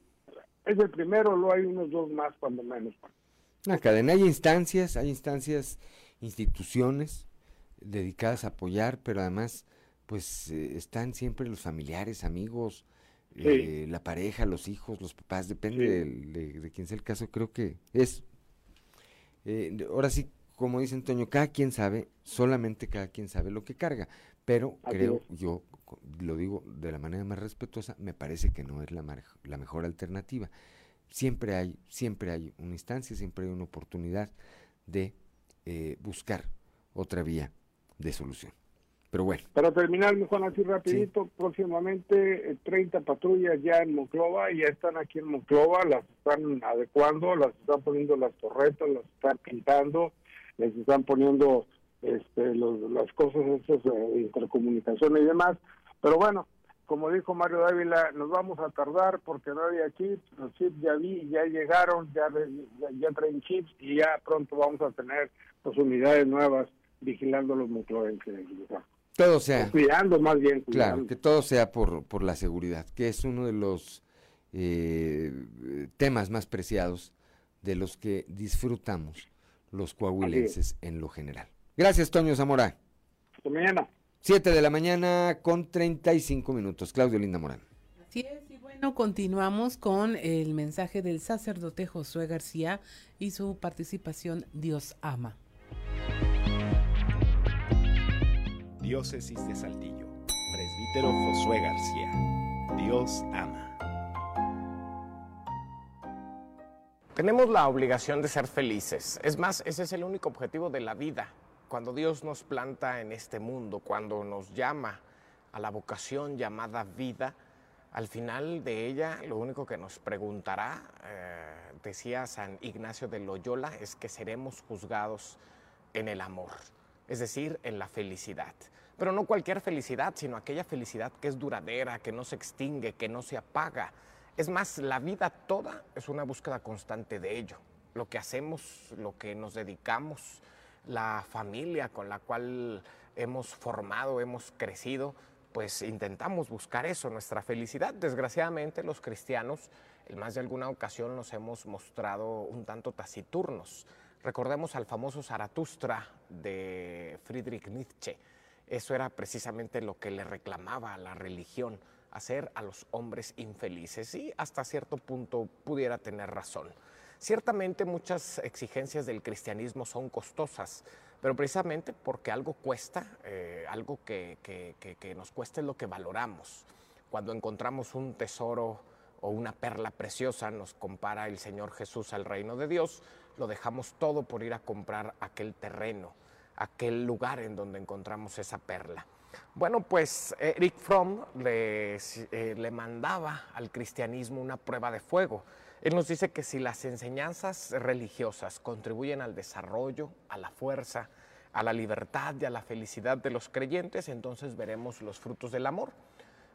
es el primero, luego hay unos dos más cuando menos. Una cadena, hay instancias, hay instancias, instituciones dedicadas a apoyar, pero además pues eh, están siempre los familiares, amigos, eh, la pareja, los hijos, los papás, depende de, quién sea el caso, creo que es, eh, ahora sí, como dice Antonio, cada quien sabe, solamente cada quien sabe lo que carga, pero creo, yo lo digo de la manera más respetuosa, me parece que no es la, la mejor alternativa. Siempre hay, siempre hay una instancia, siempre hay una oportunidad de eh, buscar otra vía de solución. Pero bueno. Para terminar, Juan, así rapidito, próximamente 30 eh, patrullas ya en Monclova, ya están aquí en Monclova, las están adecuando, las están poniendo las torretas, las están pintando, les están poniendo este, las cosas estas de intercomunicación y demás. Pero bueno, como dijo Mario Dávila, nos vamos a tardar porque no hay aquí, los chips ya vi, ya llegaron, ya, ya, traen chips y ya pronto vamos a tener pues, unidades nuevas vigilando los monclovenses. Todo sea. Cuidando más bien. Claro, que todo sea por, por la seguridad, que es uno de los eh, temas más preciados de los que disfrutamos los coahuilenses en lo general. Gracias, Toño Zamora. Hasta mañana. Siete de la mañana con 35 minutos. Claudio Linda Morán. Así es, y bueno, continuamos con el mensaje del sacerdote Josué García y su participación Dios ama. Diócesis de Saltillo. Presbítero Josué García. Dios ama. Tenemos la obligación de ser felices. Es más, ese es el único objetivo de la vida. Cuando Dios nos planta en este mundo, cuando nos llama a la vocación llamada vida, al final de ella lo único que nos preguntará, eh, decía San Ignacio de Loyola, es que seremos juzgados en el amor, es decir, en la felicidad. Pero no cualquier felicidad, sino aquella felicidad que es duradera, que no se extingue, que no se apaga. Es más, la vida toda es una búsqueda constante de ello. Lo que hacemos, lo que nos dedicamos, la familia con la cual hemos formado, hemos crecido, pues intentamos buscar eso, nuestra felicidad. Desgraciadamente los cristianos en más de alguna ocasión nos hemos mostrado un tanto taciturnos. Recordemos al famoso Zaratustra de Friedrich Nietzsche eso era precisamente lo que le reclamaba a la religión, hacer a los hombres infelices y hasta cierto punto pudiera tener razón. Ciertamente muchas exigencias del cristianismo son costosas, pero precisamente porque algo cuesta, eh, algo que, que nos cuesta es lo que valoramos. Cuando encontramos un tesoro o una perla preciosa, nos compara el Señor Jesús al reino de Dios, lo dejamos todo por ir a comprar aquel terreno aquel lugar en donde encontramos esa perla. Bueno, pues Eric Fromm le, eh, le mandaba al cristianismo una prueba de fuego. Él nos dice que si las enseñanzas religiosas contribuyen al desarrollo, a la fuerza, a la libertad y a la felicidad de los creyentes, entonces veremos los frutos del amor.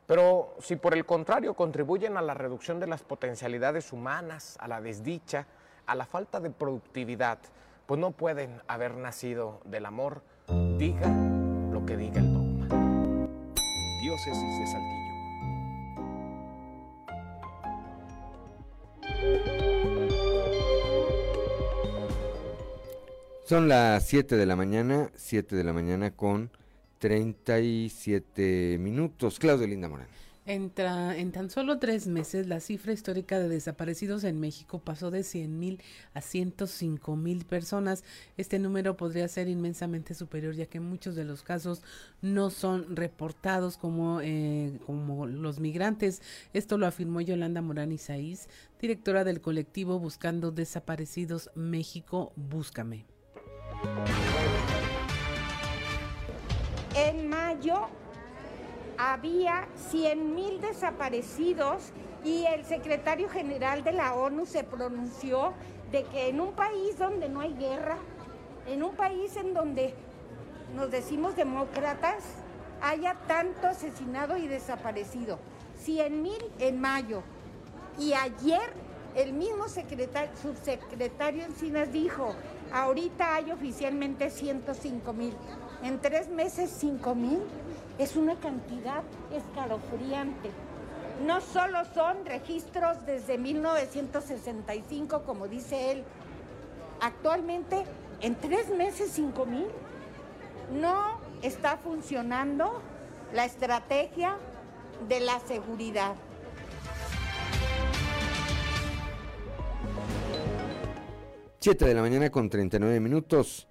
Pero si por el contrario contribuyen a la reducción de las potencialidades humanas, a la desdicha, a la falta de productividad, pues no pueden haber nacido del amor, diga lo que diga el dogma. Diócesis de Saltillo. Son las 7 de la mañana, 7 de la mañana con 37 minutos. Claudio Linda Morán. En, tan solo tres meses, la cifra histórica de desaparecidos en México pasó de 100 mil a 105 mil personas. Este número podría ser inmensamente superior, ya que muchos de los casos no son reportados como, eh, como los migrantes. Esto lo afirmó Yolanda Morán Isaís, directora del colectivo Buscando Desaparecidos México, Búscame. En mayo había 100.000 desaparecidos y el secretario general de la ONU se pronunció de que en un país donde no hay guerra, en un país en donde nos decimos demócratas, haya tanto asesinado y desaparecido. 100 mil en mayo. Y ayer el mismo secretario, subsecretario Encinas dijo, ahorita hay oficialmente 105 mil. En tres meses 5 mil es una cantidad escalofriante. No solo son registros desde 1965, como dice él, actualmente en tres meses 5 mil. No está funcionando la estrategia de la seguridad. Siete de la mañana con 39 minutos.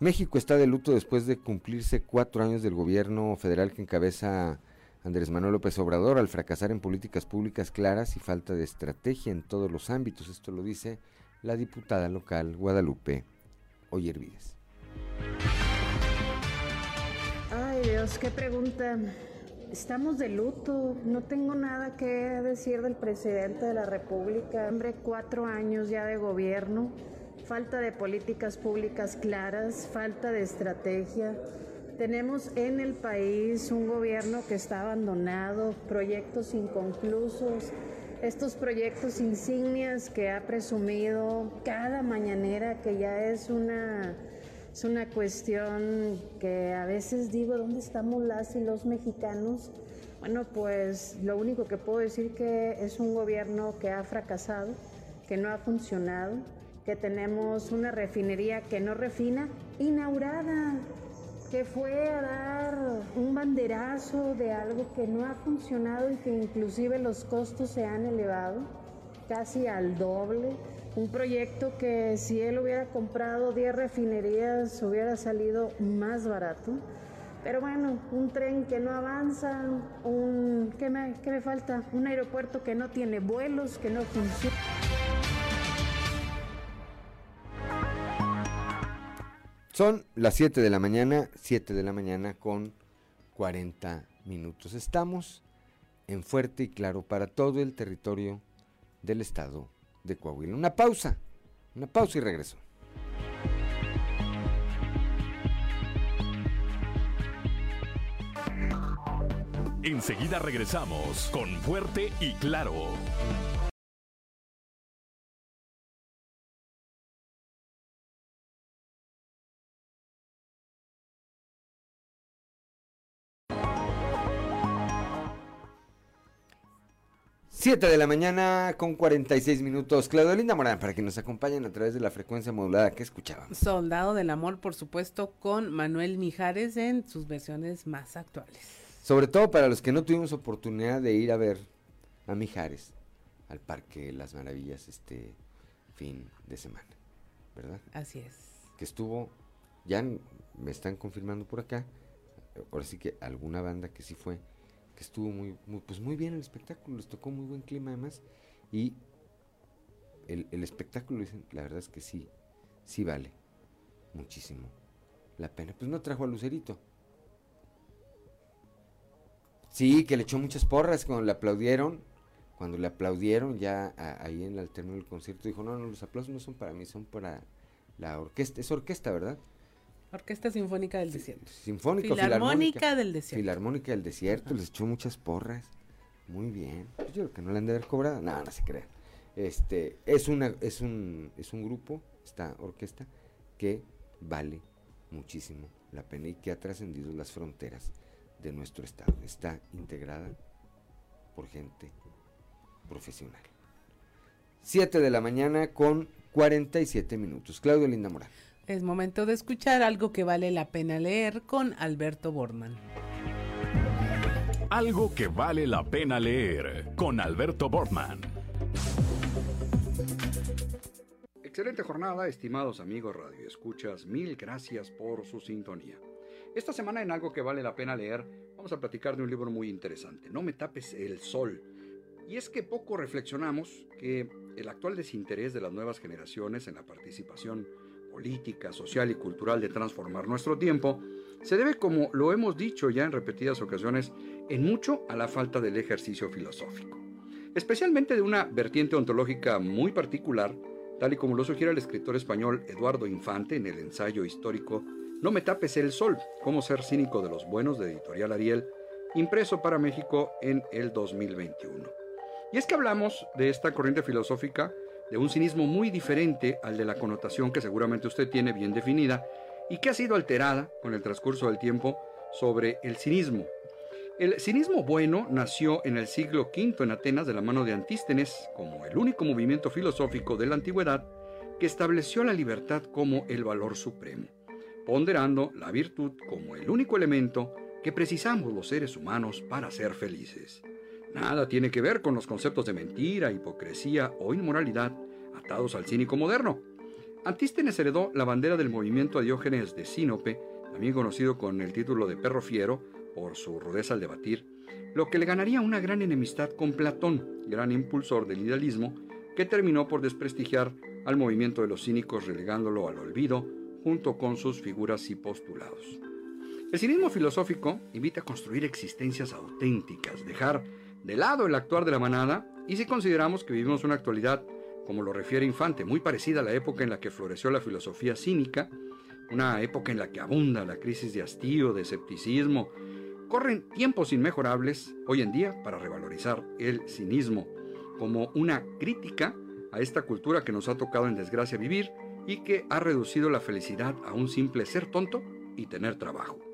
México está de luto después de cumplirse cuatro años del gobierno federal que encabeza Andrés Manuel López Obrador al fracasar en políticas públicas claras y falta de estrategia en todos los ámbitos. Esto lo dice la diputada local Guadalupe Oyervides. Ay Dios, qué pregunta. Estamos de luto, no tengo nada que decir del presidente de la República. Hombre, cuatro años ya de gobierno, falta de políticas públicas claras, falta de estrategia. Tenemos en el país un gobierno que está abandonado, proyectos inconclusos, estos proyectos insignias que ha presumido cada mañanera que ya es una es una cuestión que a veces digo, ¿dónde estamos las y los mexicanos? Bueno, pues lo único que puedo decir que es un gobierno que ha fracasado, que no ha funcionado, que tenemos una refinería que no refina, inaugurada, que fue a dar un banderazo de algo que no ha funcionado y que inclusive los costos se han elevado casi al doble un proyecto que si él hubiera comprado 10 refinerías hubiera salido más barato. Pero bueno, un tren que no avanza, un ¿qué me, qué me falta? Un aeropuerto que no tiene vuelos, que no funciona. Son las 7 de la mañana, 7 de la mañana con 40 minutos. Estamos en fuerte y claro para todo el territorio del estado de Coahuila. Una pausa, una pausa y regreso. Enseguida regresamos con Fuerte y Claro. Siete de la mañana con 46 minutos. Claudio Linda Morán, para que nos acompañen a través de la frecuencia modulada que escuchábamos. Soldado del Amor, por supuesto, con Manuel Mijares en sus versiones más actuales. Sobre todo para los que no tuvimos oportunidad de ir a ver a Mijares al Parque Las Maravillas este fin de semana, ¿verdad? Así es. Que estuvo, ya me están confirmando por acá, ahora sí que alguna banda que sí fue estuvo muy, pues muy bien el espectáculo, les tocó muy buen clima además y el, el espectáculo, dicen, la verdad es que sí, sí vale muchísimo la pena. Pues no trajo a Lucerito. Sí, que le echó muchas porras cuando le aplaudieron. Cuando le aplaudieron ya ahí en el término del concierto, dijo, no, no, los aplausos no son para mí, son para la orquesta. Es orquesta, ¿verdad? Orquesta Sinfónica del Desierto. Sinfónica, Filarmónica del Desierto. Filarmónica del Desierto, les echó muchas porras. Muy bien. Pues yo creo que no le han de haber cobrado. No, no se crea. Este, es una, es un, es un grupo, esta orquesta, que vale muchísimo la pena y que ha trascendido las fronteras de nuestro estado. Está integrada por gente profesional. Siete de la mañana con 47 minutos. Claudio Linda Morán. Es momento de escuchar algo que vale la pena leer con Alberto Borman. Algo que vale la pena leer con Alberto Borman. Excelente jornada, estimados amigos Radio Escuchas. Mil gracias por su sintonía. Esta semana en algo que vale la pena leer, vamos a platicar de un libro muy interesante, No me tapes el sol. Y es que poco reflexionamos que el actual desinterés de las nuevas generaciones en la participación política, social y cultural de transformar nuestro tiempo, se debe, como lo hemos dicho ya en repetidas ocasiones, en mucho a la falta del ejercicio filosófico, especialmente de una vertiente ontológica muy particular, tal y como lo sugiere el escritor español Eduardo Infante en el ensayo histórico No me tapes el sol, cómo ser cínico de los buenos de Editorial Ariel, impreso para México en el 2021. Y es que hablamos de esta corriente filosófica de un cinismo muy diferente al de la connotación que seguramente usted tiene bien definida y que ha sido alterada con el transcurso del tiempo sobre el cinismo. El cinismo bueno nació en el siglo V en Atenas de la mano de Antístenes como el único movimiento filosófico de la antigüedad que estableció la libertad como el valor supremo ponderando la virtud como el único elemento que precisamos los seres humanos para ser felices. Nada tiene que ver con los conceptos de mentira, hipocresía o inmoralidad atados al cínico moderno. Antístenes heredó la bandera del movimiento a Diógenes de Sinope, también conocido con el título de perro fiero por su rudeza al debatir, lo que le ganaría una gran enemistad con Platón, gran impulsor del idealismo, que terminó por desprestigiar al movimiento de los cínicos relegándolo al olvido junto con sus figuras y postulados. El cinismo filosófico invita a construir existencias auténticas, dejar de lado el actuar de la manada y si consideramos que vivimos una actualidad, como lo refiere Infante, muy parecida a la época en la que floreció la filosofía cínica, una época en la que abunda la crisis de hastío, de escepticismo, corren tiempos inmejorables hoy en día para revalorizar el cinismo como una crítica a esta cultura que nos ha tocado en desgracia vivir y que ha reducido la felicidad a un simple ser tonto y tener trabajo.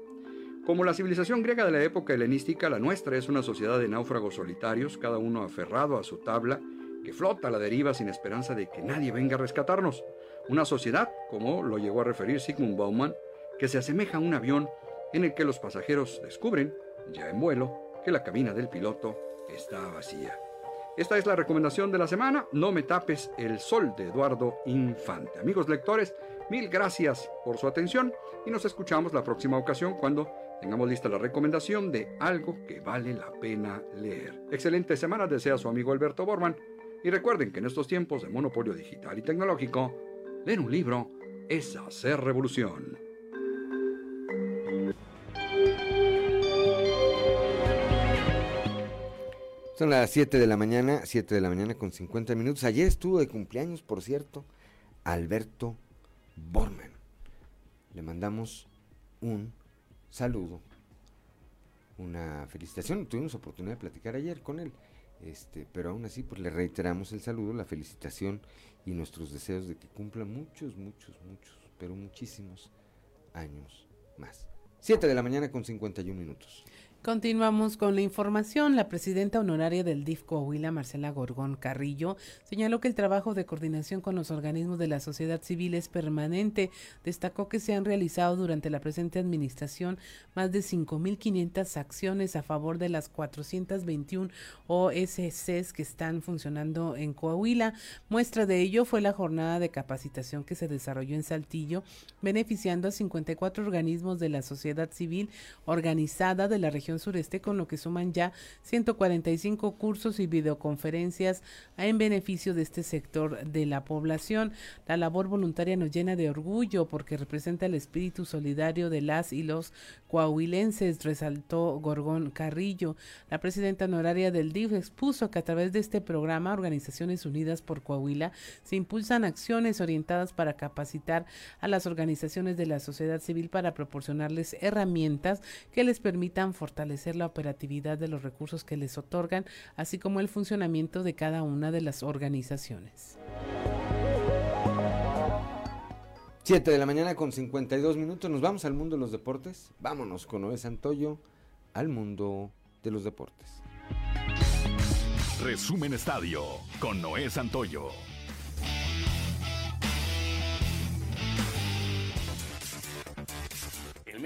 Como la civilización griega de la época helenística, la nuestra es una sociedad de náufragos solitarios, cada uno aferrado a su tabla, que flota a la deriva sin esperanza de que nadie venga a rescatarnos. Una sociedad, como lo llegó a referir Sigmund Bauman, que se asemeja a un avión en el que los pasajeros descubren, ya en vuelo, que la cabina del piloto está vacía. Esta es la recomendación de la semana, No me tapes el sol de Eduardo Infante. Amigos lectores, mil gracias por su atención y nos escuchamos la próxima ocasión cuando tengamos lista la recomendación de algo que vale la pena leer. Excelente semana desea su amigo Alberto Borman y recuerden que en estos tiempos de monopolio digital y tecnológico, leer un libro es hacer revolución. Son las 7 de la mañana, 7 de la mañana con 50 minutos. Ayer estuvo de cumpleaños, por cierto, Alberto Borman. Le mandamos un saludo, una felicitación. Tuvimos oportunidad de platicar ayer con él, este, pero aún así pues le reiteramos el saludo, la felicitación y nuestros deseos de que cumpla muchos, muchos, muchos, pero muchísimos años más. 7 de la mañana con 51 minutos. Continuamos con la información. La presidenta honoraria del DIF Coahuila, Marcela Gorgón Carrillo, señaló que el trabajo de coordinación con los organismos de la sociedad civil es permanente. Destacó que se han realizado durante la presente administración más de 5.500 acciones a favor de las 421 OSCs que están funcionando en Coahuila. Muestra de ello fue la jornada de capacitación que se desarrolló en Saltillo, beneficiando a 54 organismos de la sociedad civil organizada de la región sureste, con lo que suman ya 145 cursos y videoconferencias en beneficio de este sector de la población. La labor voluntaria nos llena de orgullo porque representa el espíritu solidario de las y los coahuilenses, resaltó Gorgón Carrillo. La presidenta honoraria del DIF expuso que a través de este programa Organizaciones Unidas por Coahuila se impulsan acciones orientadas para capacitar a las organizaciones de la sociedad civil para proporcionarles herramientas que les permitan fortalecer la operatividad de los recursos que les otorgan, así como el funcionamiento de cada una de las organizaciones. 7 de la mañana con 52 minutos. Nos vamos al mundo de los deportes. Vámonos con Noé Santoyo al mundo de los deportes. Resumen Estadio con Noé Santoyo.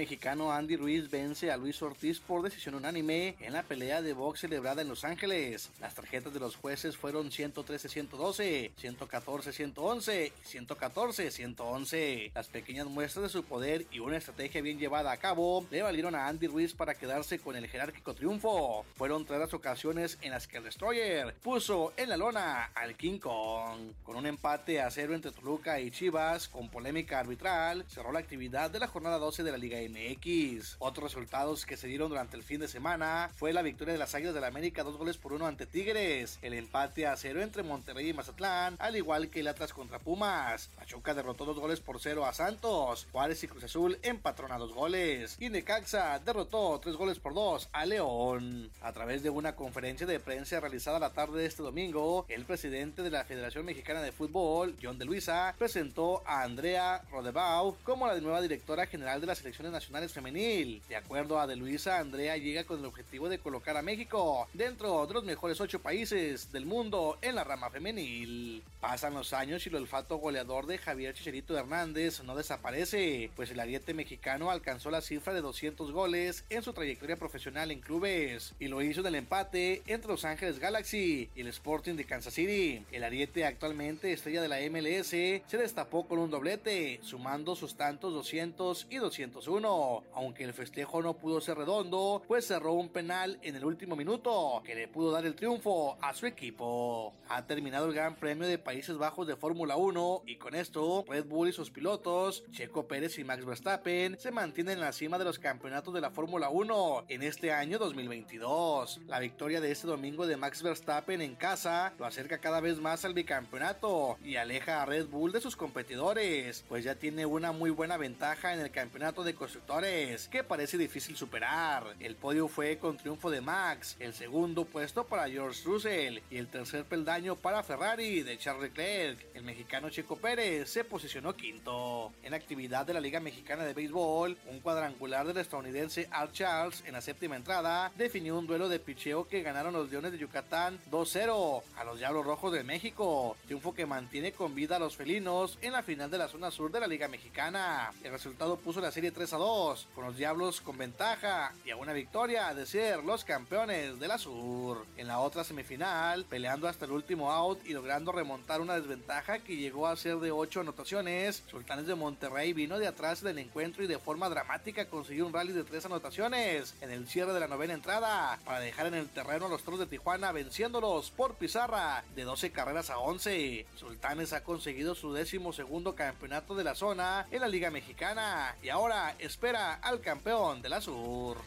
Mexicano Andy Ruiz vence a Luis Ortiz por decisión unánime en la pelea de box celebrada en Los Ángeles. Las tarjetas de los jueces fueron 113-112, 114-111 y 114-111. Las pequeñas muestras de su poder y una estrategia bien llevada a cabo le valieron a Andy Ruiz para quedarse con el jerárquico triunfo. Fueron tres las ocasiones en las que el Destroyer puso en la lona al King Kong. Con un empate a cero entre Toluca y Chivas con polémica arbitral, cerró la actividad de la jornada 12 de la Liga MX. Otros resultados que se dieron durante el fin de semana fue la victoria de las Águilas del la América, dos goles por uno ante Tigres, el empate a cero entre Monterrey y Mazatlán, al igual que el Atlas contra Pumas. Pachuca derrotó dos goles por cero a Santos, Juárez y Cruz Azul empatron a dos goles, y Necaxa derrotó tres goles por dos a León. A través de una conferencia de prensa realizada la tarde de este domingo, el presidente de la Federación Mexicana de Fútbol, John de Luisa, presentó a Andrea Rodebau como la nueva directora general de las nacionales femenil. De acuerdo a de Luisa, Andrea llega con el objetivo de colocar a México dentro de los mejores ocho países del mundo en la rama femenil. Pasan los años y el olfato goleador de Javier Chicharito Hernández no desaparece, pues el ariete mexicano alcanzó la cifra de 200 goles en su trayectoria profesional en clubes y lo hizo en el empate entre Los Ángeles Galaxy y el Sporting de Kansas City. El ariete actualmente estrella de la MLS se destapó con un doblete, sumando sus tantos 200 y 201, aunque el festejo no pudo ser redondo, pues cerró un penal en el último minuto que le pudo dar el triunfo a su equipo. Ha terminado el Gran Premio de Países Bajos de Fórmula 1 y con esto Red Bull y sus pilotos, Checo Pérez y Max Verstappen, se mantienen en la cima de los campeonatos de la Fórmula 1 en este año 2022. La victoria de este domingo de Max Verstappen en casa lo acerca cada vez más al bicampeonato y aleja a Red Bull de sus competidores, pues ya tiene una muy buena ventaja en el campeonato de constructores que parece difícil superar. El podio fue con triunfo de Max, el segundo puesto para George Russell y el tercer peldaño para Ferrari de Charles Leclerc. El mexicano Checo Pérez se posicionó quinto. En actividad de la Liga Mexicana de Béisbol, un cuadrangular del estadounidense Art Charles en la séptima entrada definió un duelo de picheo que ganaron los Leones de Yucatán 2-0 a los Diablos Rojos de México, triunfo que mantiene con vida a los felinos en la final de la zona sur de la Liga Mexicana. El resultado puso la serie 3 a 2, con los Diablos con ventaja y a una victoria de ser los campeones de la sur. En la otra semifinal, peleando hasta el último out y logrando remontar una desventaja que llegó a ser de 8 anotaciones, Sultanes de Monterrey vino de atrás del encuentro y de forma dramática consiguió un rally de 3 anotaciones en el cierre de la novena entrada para dejar en el terreno a los Toros de Tijuana venciéndolos por pizarra de 12 carreras a 11. Sultanes ha conseguido su décimo segundo campeonato de la zona en la Liga Mexicana y ahora espera al campeón de la Sur.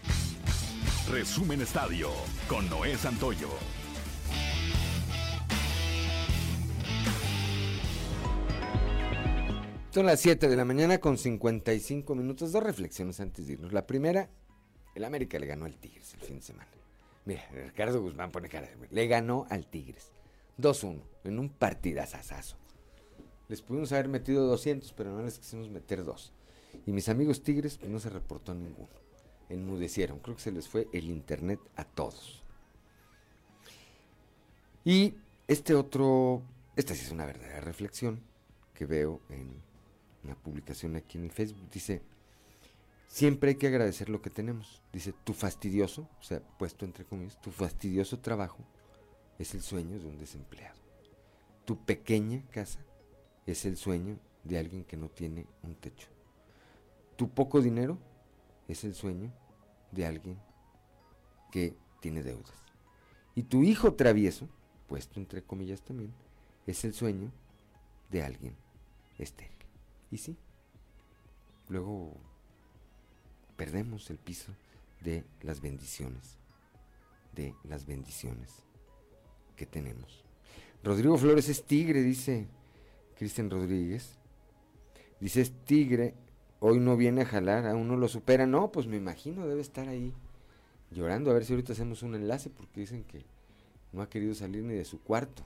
Resumen Estadio con Noé Santoyo. Son las 7 de la mañana con 55 minutos. Dos reflexiones antes de irnos. La primera, el América le ganó al Tigres el fin de semana. Mira, Ricardo Guzmán pone cara de Le ganó al Tigres. 2-1 en un partidazazazo. Les pudimos haber metido 200, pero no les quisimos meter dos. Y mis amigos Tigres, pues no se reportó ninguno. Enmudecieron. Creo que se les fue el internet a todos. Y este otro, esta sí es una verdadera reflexión que veo en una publicación aquí en el Facebook. Dice, siempre hay que agradecer lo que tenemos. Dice, tu fastidioso, o sea, puesto entre comillas, tu fastidioso trabajo es el sueño de un desempleado. Tu pequeña casa es el sueño de alguien que no tiene un techo. Tu poco dinero es el sueño de alguien que tiene deudas. Y tu hijo travieso, puesto entre comillas también, es el sueño de alguien estéril. Y sí, luego perdemos el piso de las bendiciones, de las bendiciones que tenemos. Rodrigo Flores es tigre, dice Cristian Rodríguez. Dice, es tigre, hoy no viene a jalar, aún no lo supera. No, pues me imagino, debe estar ahí llorando. A ver si ahorita hacemos un enlace, porque dicen que no ha querido salir ni de su cuarto.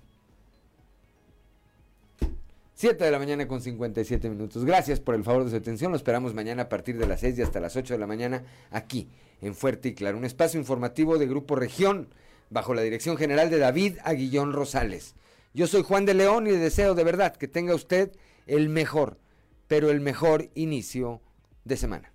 7 de la mañana con 57 minutos. Gracias por el favor de su atención. Lo esperamos mañana a partir de las 6 y hasta las 8 de la mañana aquí en Fuerte y Claro. Un espacio informativo de Grupo Región bajo la dirección general de David Aguillón Rosales. Yo soy Juan de León y le deseo de verdad que tenga usted el mejor, pero el mejor inicio de semana.